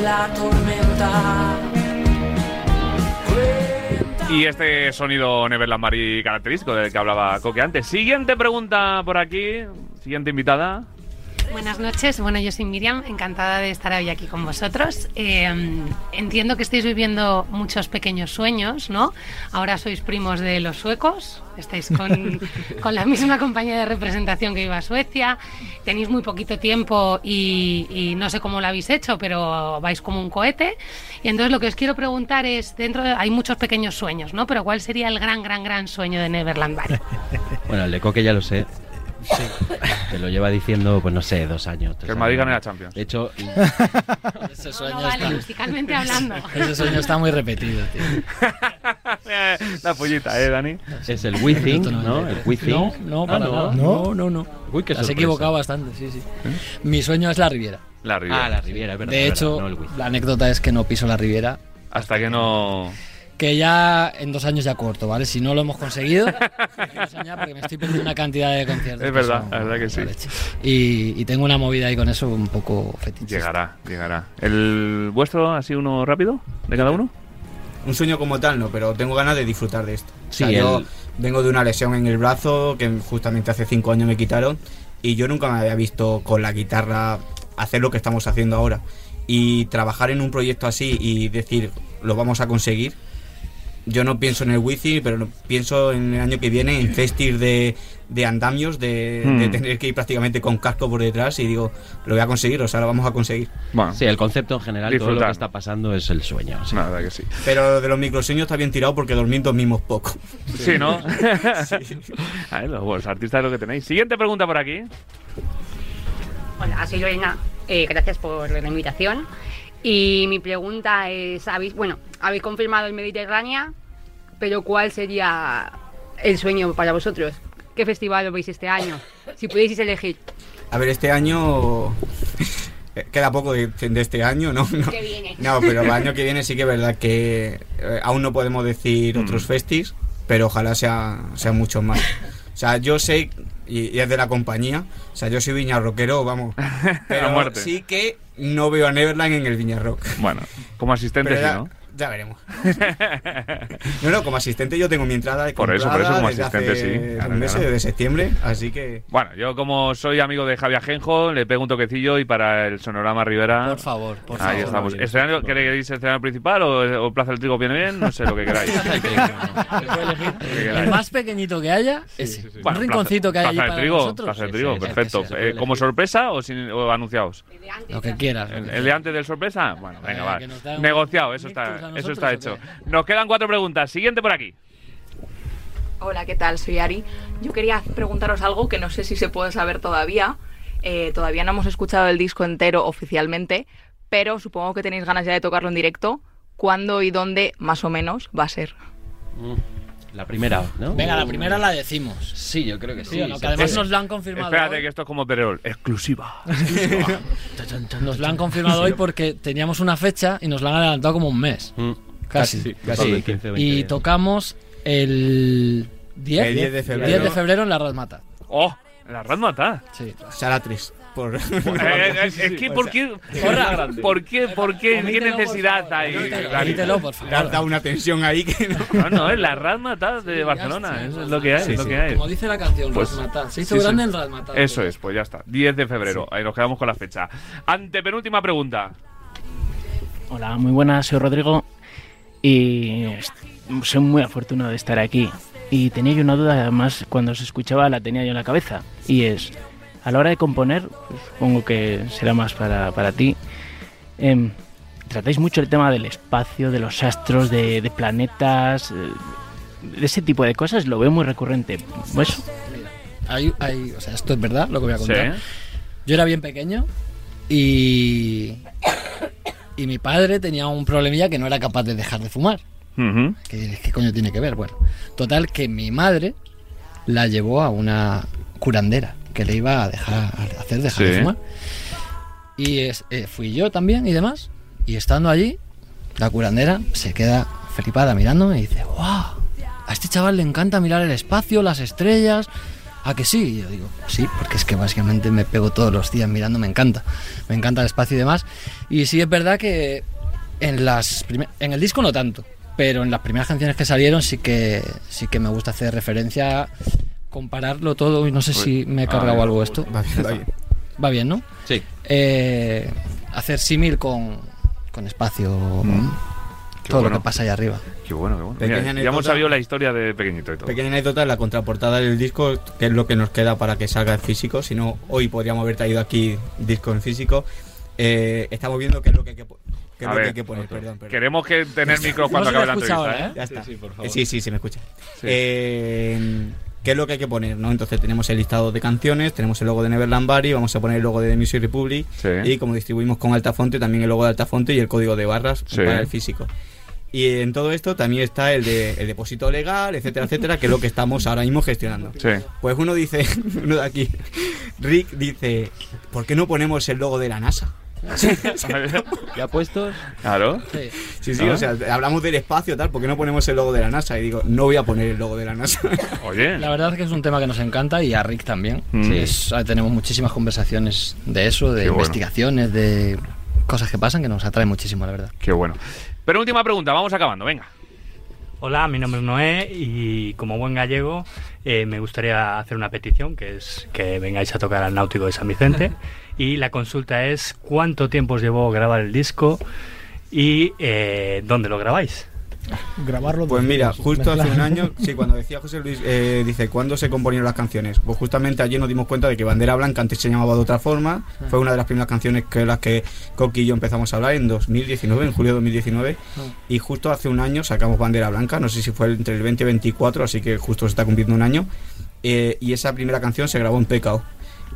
la tormenta. Y este sonido Neverland Mari característico del que hablaba Coque antes. Siguiente pregunta por aquí. Siguiente invitada. Buenas noches, bueno yo soy Miriam, encantada de estar hoy aquí con vosotros. Eh, entiendo que estáis viviendo muchos pequeños sueños, ¿no? Ahora sois primos de los suecos, estáis con, <laughs> con la misma compañía de representación que iba a Suecia, tenéis muy poquito tiempo y, y no sé cómo lo habéis hecho, pero vais como un cohete. Y entonces lo que os quiero preguntar es, dentro de, hay muchos pequeños sueños, ¿no? Pero ¿cuál sería el gran, gran, gran sueño de Neverland Valley? <laughs> Bueno, el de Coque ya lo sé. Que lo lleva diciendo, pues no sé, dos años. tres Que el Madrid gane la Champions. De hecho, <laughs> Ese sueño no vale, está- musicalmente hablando. <laughs> Ese sueño está muy repetido, tío. <laughs> La pollita, ¿eh, Dani? es el We Think, ¿no? El We No, no, Ah, para nada. No, no, no. Uy, qué Te has sorpresa. equivocado bastante, sí, sí. Mi sueño es la Riviera. La Riviera. Ah, la Riviera, es verdad. De hecho, verdad, no la anécdota es que no piso la Riviera. Hasta que no. Que ya en dos años ya corto, ¿vale? Si no lo hemos conseguido, <laughs> porque me estoy perdiendo una cantidad de conciertos. Es verdad, son la verdad que sí. la. Y, y tengo una movida ahí con eso un poco fetichista. Llegará, llegará. ¿El vuestro así uno rápido? ¿De cada uno? Un sueño como tal, no, pero tengo ganas de disfrutar de esto. O sea, Sí, yo el- vengo de una lesión en el brazo que justamente hace cinco años me quitaron y yo nunca me había visto con la guitarra hacer lo que estamos haciendo ahora. Y trabajar en un proyecto así y decir, lo vamos a conseguir. Yo no pienso en el wifi, pero no- pienso en el año que viene en festis de, de andamios, de, Hmm. de tener que ir prácticamente con casco por detrás y digo, lo voy a conseguir, o sea, lo vamos a conseguir. Sí, el concepto en general, todo lo que está pasando es el sueño. sí. Nada, que sí. Pero de los microsueños está bien tirado porque dormir dormimos poco. Sí, ¿no? <laughs> <laughs> A ver, los, los artistas es lo que tenéis. Siguiente pregunta por aquí. Hola, soy Lorena. Eh, gracias por la invitación. Y mi pregunta es, habéis, bueno, habéis confirmado el Mediterránea, pero ¿cuál sería el sueño para vosotros? ¿Qué festival veis este año? Si pudieseis elegir. A ver, este año. <laughs> eh, Queda poco de, de este año, ¿no? No, Que viene. No, pero el año <laughs> que viene sí que es verdad que eh, aún no podemos decir Mm. otros festis, pero ojalá sea, sea mucho más. O sea, yo sé, y, y es de la compañía, o sea, yo soy viña rockero, vamos. <laughs> Pero muerte. sí que no veo a Neverland en el Viña Rock. Bueno, como asistente sí, ¿no? Ya veremos. <laughs> No, no, como asistente yo tengo mi entrada de Por eso, por eso, como asistente, hace sí. Claro, un mes, claro. desde septiembre, así que... Bueno, yo como soy amigo de Javier Ajenjo, le pego un toquecillo y para el Sonorama Rivera... Por favor, por Ahí favor. estamos. ¿Escenario, ¿Queréis escenario principal o, o Plaza del Trigo viene bien? No sé, lo que queráis. <laughs> El más pequeñito que haya, ese. Bueno, un rinconcito que hay Plaza del Trigo, nosotros. Plaza del Sí, Trigo, sí, sí, perfecto. sí, sí, Eh, ¿Como sorpresa o, sin, o anunciados? Lo que quieras. ¿El, el de antes del sorpresa? Bueno, venga, va. que nos da un- Negociado, eso está, eso está ¿o hecho. Nos quedan cuatro preguntas. Siguiente por aquí. Hola, ¿qué tal? Soy Ari. Yo quería preguntaros algo que no sé si se puede saber todavía. Eh, todavía no hemos escuchado el disco entero oficialmente, pero supongo que tenéis ganas ya de tocarlo en directo. ¿Cuándo y dónde, más o menos, va a ser? La primera, ¿no? Venga, la primera la decimos. Sí, yo creo que sí. Sí, ¿o no? Que además nos lo han confirmado. Espérate, hoy. que esto es como Perol. Exclusiva. Nos lo han confirmado hoy porque teníamos una fecha y nos la han adelantado como un mes. Casi. Casi, casi, Sí, 15 o 20 Y tocamos el 10, El 10 de febrero. 10 de febrero en la Razmata. ¡Oh! La Razmata. Sí. 3. Por... <laughs> Eh, es que, ¿por qué? Porra. ¿Por qué? ¿Por qué? ¿Qué necesidad hay? Omítelo, por favor. Dado una tensión ahí que no... <laughs> No, no, es la Razmataz de Barcelona. Eso es lo que hay. Lo que hay. Como dice la canción, Pues. Se hizo grande en Razmataz. Eso es, pues ya está. 10 de febrero. Ahí nos quedamos con la fecha. Antepenúltima pregunta. Hola, muy buenas, soy Rodrigo y soy muy afortunado de estar aquí. Y tenía yo una duda, además cuando os escuchaba la tenía yo en la cabeza. Y es, a la hora de componer, pues, supongo que será más para, para ti, em, tratáis mucho el tema del espacio, de los astros, de, de planetas, eh, de ese tipo de cosas, lo veo muy recurrente. Pues, Hay, hay- o sea, esto es verdad, lo que voy a contar. Sí. Yo era bien pequeño y. Y mi padre tenía un problemilla que no era capaz de dejar de fumar. ¿Qué, qué coño tiene que ver? Bueno, total, que mi madre la llevó a una curandera que le iba a dejar a hacer dejar de fumar. Y es- eh, fui yo también y demás. Y estando allí, la curandera se queda flipada mirándome y dice: ¡Wow! A este chaval le encanta mirar el espacio, las estrellas. ¿A que sí? Y yo digo, sí, porque es que básicamente me pego todos los días mirando, me encanta. Me encanta el espacio y demás. Y sí es verdad que en las en el disco no tanto, pero en las primeras canciones que salieron sí que sí que me gusta hacer referencia, compararlo todo y no sé si me he cargado algo esto. Va bien, va bien. Va bien, ¿no? Sí. Eh, hacer símil con, con espacio, Qué todo lo que pasa ahí arriba. Qué bueno, qué bueno. Ya hemos sabido la historia de pequeñito y todo. Pequeña anécdota, la contraportada del disco, que es lo que nos queda para que salga en físico, si no, hoy podríamos haber traído aquí disco en físico. Eh, estamos viendo qué es lo que hay que, que ver, hay que poner, perdón, perdón. Queremos que tener <laughs> micro cuando No acabe la entrevista. ahora, ¿eh? Ya está. Sí, sí, por favor. Eh, Sí, sí, se me escucha. Sí. Eh, ¿Qué es lo que hay que poner? ¿no? Entonces tenemos el listado de canciones, tenemos el logo de Neverland Bari, vamos a poner el logo de The Music Republic Sí. y como distribuimos con Altafonte, también el logo de Altafonte y el código de barras Sí. para el físico. Y en todo esto también está el de el depósito legal, etcétera, etcétera, que es lo que estamos ahora mismo gestionando. Sí. Pues uno dice, <laughs> uno de aquí, Rick dice, ¿por qué no ponemos el logo de la NASA? ¿Ya <laughs> puestos? Claro. Sí, sí, o sea, hablamos del espacio, tal, ¿por qué no ponemos el logo de la NASA? Y digo, no voy a poner el logo de la NASA. <laughs> Oye. La verdad es que es un tema que nos encanta y a Rick también. Mm. Sí. Es- ah, tenemos muchísimas conversaciones de eso, de Qué bueno. investigaciones, de cosas que pasan que nos atrae muchísimo, la verdad. Qué bueno. Pero última pregunta, vamos acabando, venga. Hola, mi nombre es Noé y como buen gallego eh, me gustaría hacer una petición, que es que vengáis a tocar al Náutico de San Vicente. <laughs> y la consulta es cuánto tiempo os llevó grabar el disco y eh, dónde lo grabáis. Grabarlo. Pues mira, justo hace un año, <laughs> sí, cuando decía José Luis, eh, dice, ¿cuándo se componieron las canciones? Pues justamente allí nos dimos cuenta de que Bandera Blanca antes se llamaba de otra forma. Ah. Fue una de las primeras canciones que las que Coqui y yo empezamos a hablar en 2019, en julio de 2019. Ah. Y justo hace un año sacamos Bandera Blanca, no sé si fue entre el 20 y 24, así que justo se está cumpliendo un año. Eh, y esa primera canción se grabó en Pecao.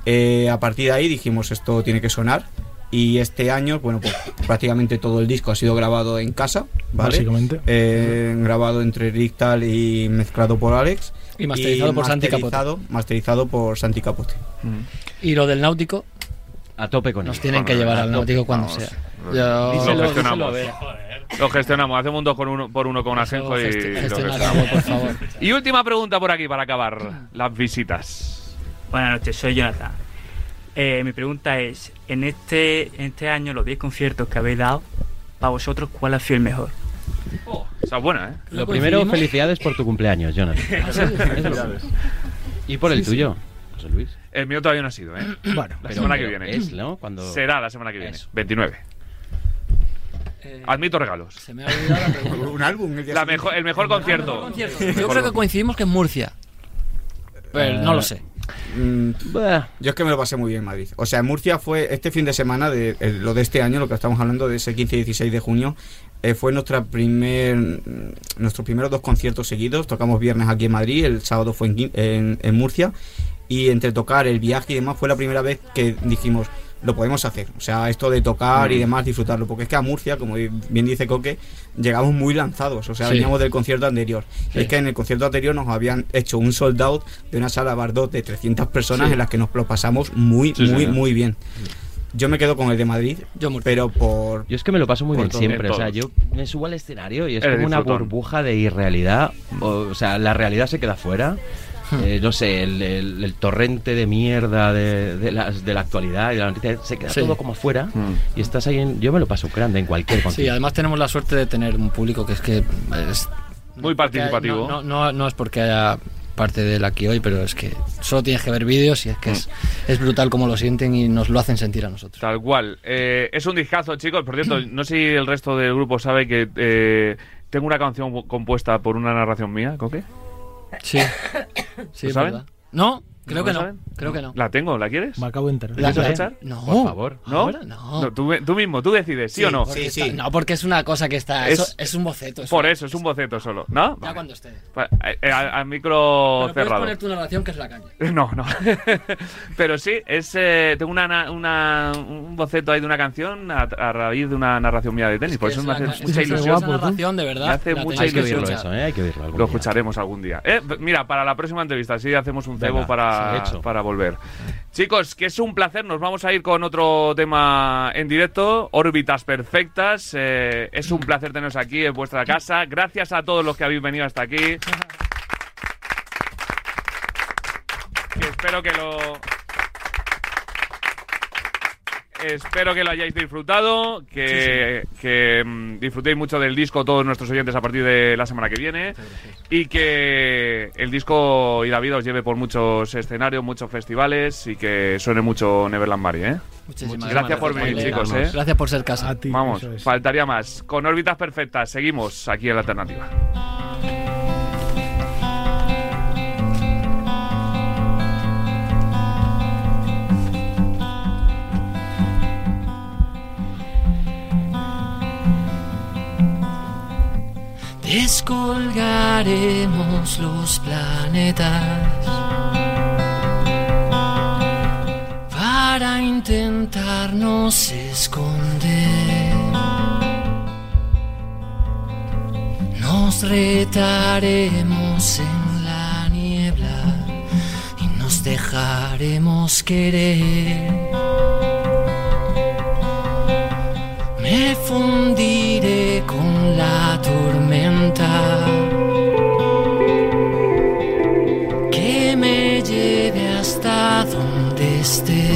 Eh, a partir de ahí dijimos, esto tiene que sonar. Y este año, bueno, pues <laughs> prácticamente todo el disco ha sido grabado en casa, ¿vale? Básicamente. Eh, grabado entre Rictal y mezclado por Alex. Y masterizado por Santi Capote. masterizado- por Santi Capote. Y lo del náutico. A tope con Nos tienen que llevar al náutico cuando vamos. sea. Lo- Yo- lo gestionamos. Lo gestionamos, hacemos un dos con uno, por uno con Ajenjo y lo gestionamos. por favor. Y última pregunta por aquí para acabar las visitas. Buenas noches, soy Jonathan. Eh, mi pregunta es, en este, en este año, los 10 conciertos que habéis dado, para vosotros, ¿cuál ha sido el mejor? Esa es buena, ¿eh? Lo primero, felicidades por tu cumpleaños, Jonathan. <laughs> Eso es. Y por el Sí, sí. tuyo, José Luis. El mío todavía no ha sido, ¿eh? <clears throat> Bueno, la pero- semana que viene. es, ¿no? Cuando- Será la semana que viene. 29. Admito regalos. Se me ha olvidado la pregunta. <laughs> un álbum. La mejor, el mejor concierto. Yo creo que coincidimos que en Murcia. Pero no lo sé. Mm, yo es que me lo pasé muy bien en Madrid. O sea, en Murcia fue este fin de semana, de, el- lo de este año, lo que estamos hablando de ese 15 y 16 de junio, eh, fue nuestra primer, mm, nuestros primeros dos conciertos seguidos. Tocamos viernes aquí en Madrid, el sábado fue en, en Murcia. Y entre tocar, el viaje y demás, fue la primera vez que dijimos, lo podemos hacer. O sea, esto de tocar y Mm. demás, disfrutarlo. Porque es que a Murcia, como bien dice Coque, llegamos muy lanzados. O sea, Sí. veníamos del concierto anterior. Sí. Es que en el concierto anterior nos habían hecho un sold out de una sala Bardot de 300 personas Sí. en las que nos lo pasamos muy, Sí, muy, señor. muy bien. Yo me quedo con el de Madrid, pero por... Yo es que me lo paso muy por bien todo. siempre. O sea, yo me subo al escenario y es como una burbuja de irrealidad. O, o sea, la realidad se queda fuera. Eh, no sé, el, el- el torrente de mierda de, de las, de la actualidad y de la noticia, se queda Sí. todo como fuera y estás ahí en... Yo me lo paso grande en cualquier Sí, concierto. además tenemos la suerte de tener un público que es que es Muy participativo. No, no, no es porque haya parte de él aquí hoy, pero es que solo tienes que ver vídeos y es que es, es brutal como lo sienten y nos lo hacen sentir a nosotros. Tal cual. Eh, es un discazo, chicos. Por cierto, <clears throat> no sé si el resto del grupo sabe que eh, tengo una canción compuesta por una narración mía, ¿Coque? Sí. <coughs> Sí, ¿Lo saben? verdad. No, creo ¿No que no. saben? Creo que no. ¿La tengo? ¿La quieres? Me acabo de enterar. ¿La quieres escuchar? no, Por favor. ¿No? ahora no. tú, tú mismo, tú decides, ¿sí, o no? porque está- no, porque es una cosa que está. Es- eso- Es, un boceto. Por eso, es un boceto solo, ¿no? Ya cuando esté. Pa- eh, eh, Al al micro Pero puedes cerrado. poner tu narración que es la caña. <laughs> No, no. <laughs> Pero sí, es, eh, tengo una, na- una- un boceto ahí de una canción a, a raíz de una narración mía de tenis. Por eso es me hace mucha ilusión. narración, de verdad, Me hace mucha que ilusión. oírlo eso, ¿eh? Hay que oírlo algún Lo escucharemos algún día. Eh, mira, para la próxima entrevista, sí hacemos un cebo Venga, para, sí, para volver. Chicos, que es un placer. Nos vamos a ir con otro tema en directo. Órbitas perfectas. Eh, es un placer teneros aquí en vuestra casa. Gracias a todos los que habéis venido hasta aquí. <laughs> Que espero que lo. Espero que lo hayáis disfrutado, que, que, mm, disfrutéis mucho del disco todos nuestros oyentes a partir de la semana que viene y que el disco y la vida os lleve por muchos escenarios, muchos festivales y que suene mucho Neverland Mari, ¿eh? Muchísimas gracias por venir, chicos, ¿eh? Gracias por ser casa. Vamos, faltaría más. Con órbitas perfectas, seguimos aquí en la alternativa. Descolgaremos los planetas para intentarnos esconder. Nos retaremos en la niebla y nos dejaremos querer. Me fundiré con la tormenta que me lleve hasta donde estés.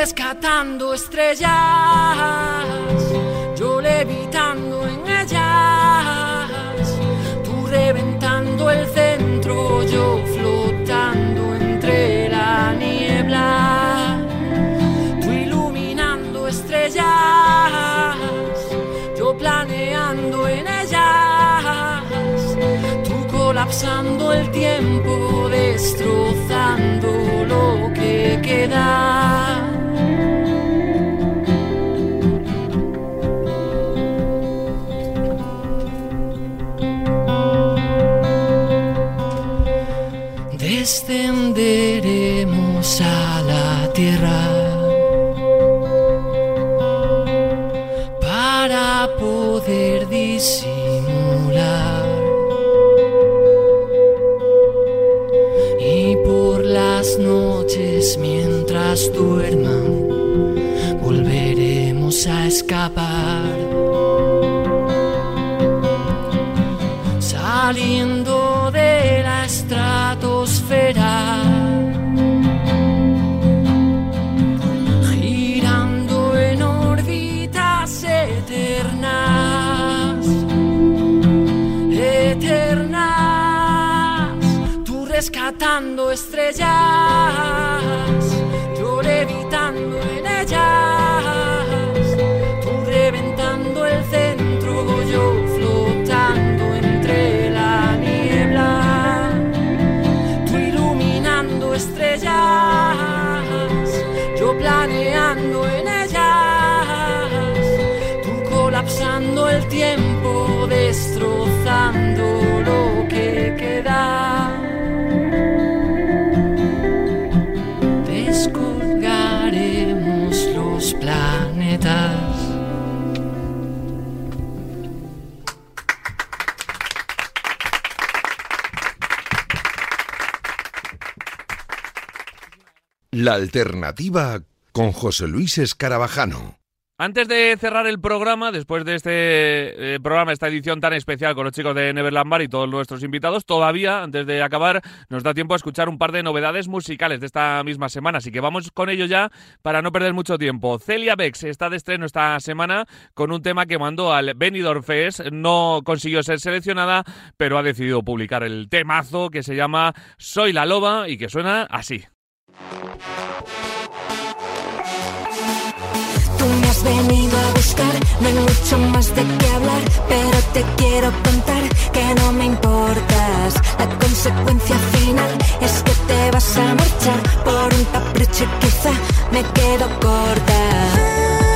Rescatando estrellas, yo levitando en ellas, tú reventando el centro, yo flotando entre la niebla, tú iluminando estrellas yo planeando en ellas, tú colapsando el tiempo, destrozando lo que queda. Descenderemos a la tierra. para poder disimular. Y por las noches mientras duerman, estrellas, yo levitando en ellas, tú reventando el centro, yo flotando entre la niebla, tú iluminando estrellas yo planeando en alternativa con José Luis Escarabajano. Antes de cerrar el programa, después de este eh, programa, esta edición tan especial con los chicos de Neverland Bar y todos nuestros invitados, todavía, antes de acabar, nos da tiempo a escuchar un par de novedades musicales de esta misma semana. Así que vamos con ello ya para no perder mucho tiempo. Celia Bex está de estreno esta semana con un tema que mandó al Benidorm Fest. No consiguió ser seleccionada, pero ha decidido publicar el temazo que se llama Soy la Loba y que suena así. Tú me has venido a buscar, no hay mucho más de qué hablar, pero te quiero contar que no me importas. La consecuencia final es que te vas a marchar por un capricho y quizá me quedo corta.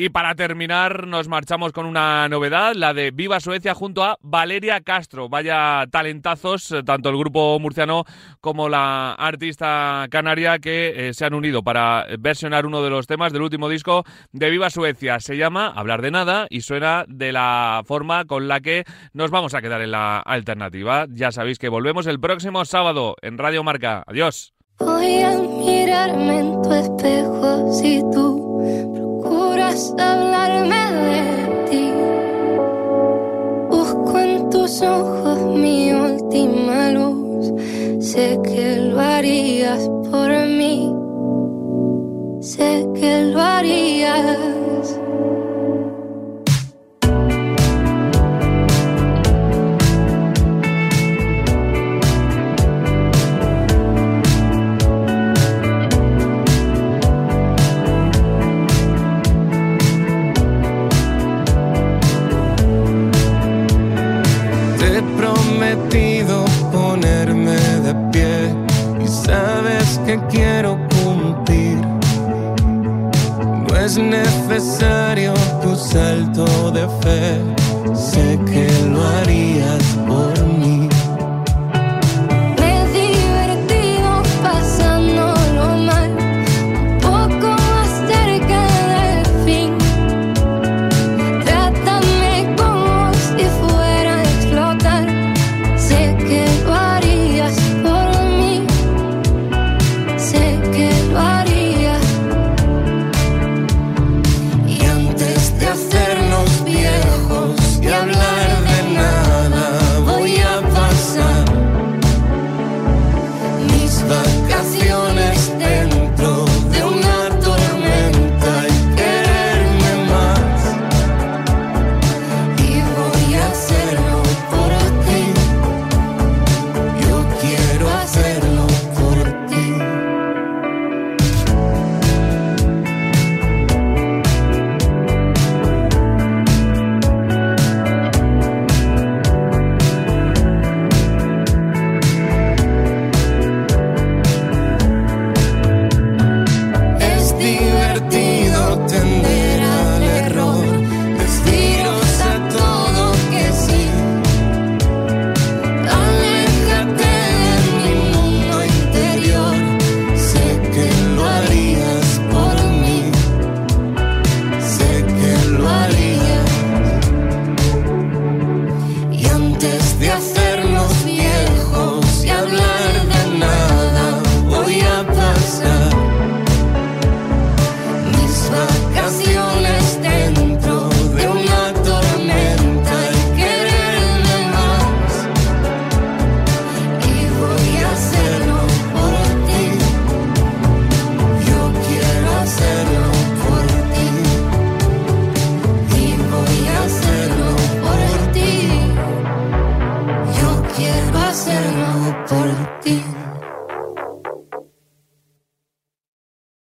Y para terminar, nos marchamos con una novedad, la de Viva Suecia junto a Valeria Castro. Vaya talentazos, eh, tanto el grupo murciano como la artista canaria que eh, se han unido para versionar uno de los temas del último disco de Viva Suecia. Se llama Hablar de Nada y suena de la forma con la que nos vamos a quedar en la alternativa. Ya sabéis que volvemos el próximo sábado en Radio Marca. Adiós. Voy a mirarme en tu espejo si tú hablarme de ti. Busco en tus ojos mi última luz. Sé que lo harías por mí. Sé que lo harías. Prometido ponerme de pie y sabes que quiero cumplir. No es necesario tu salto de fe, sé que lo harías.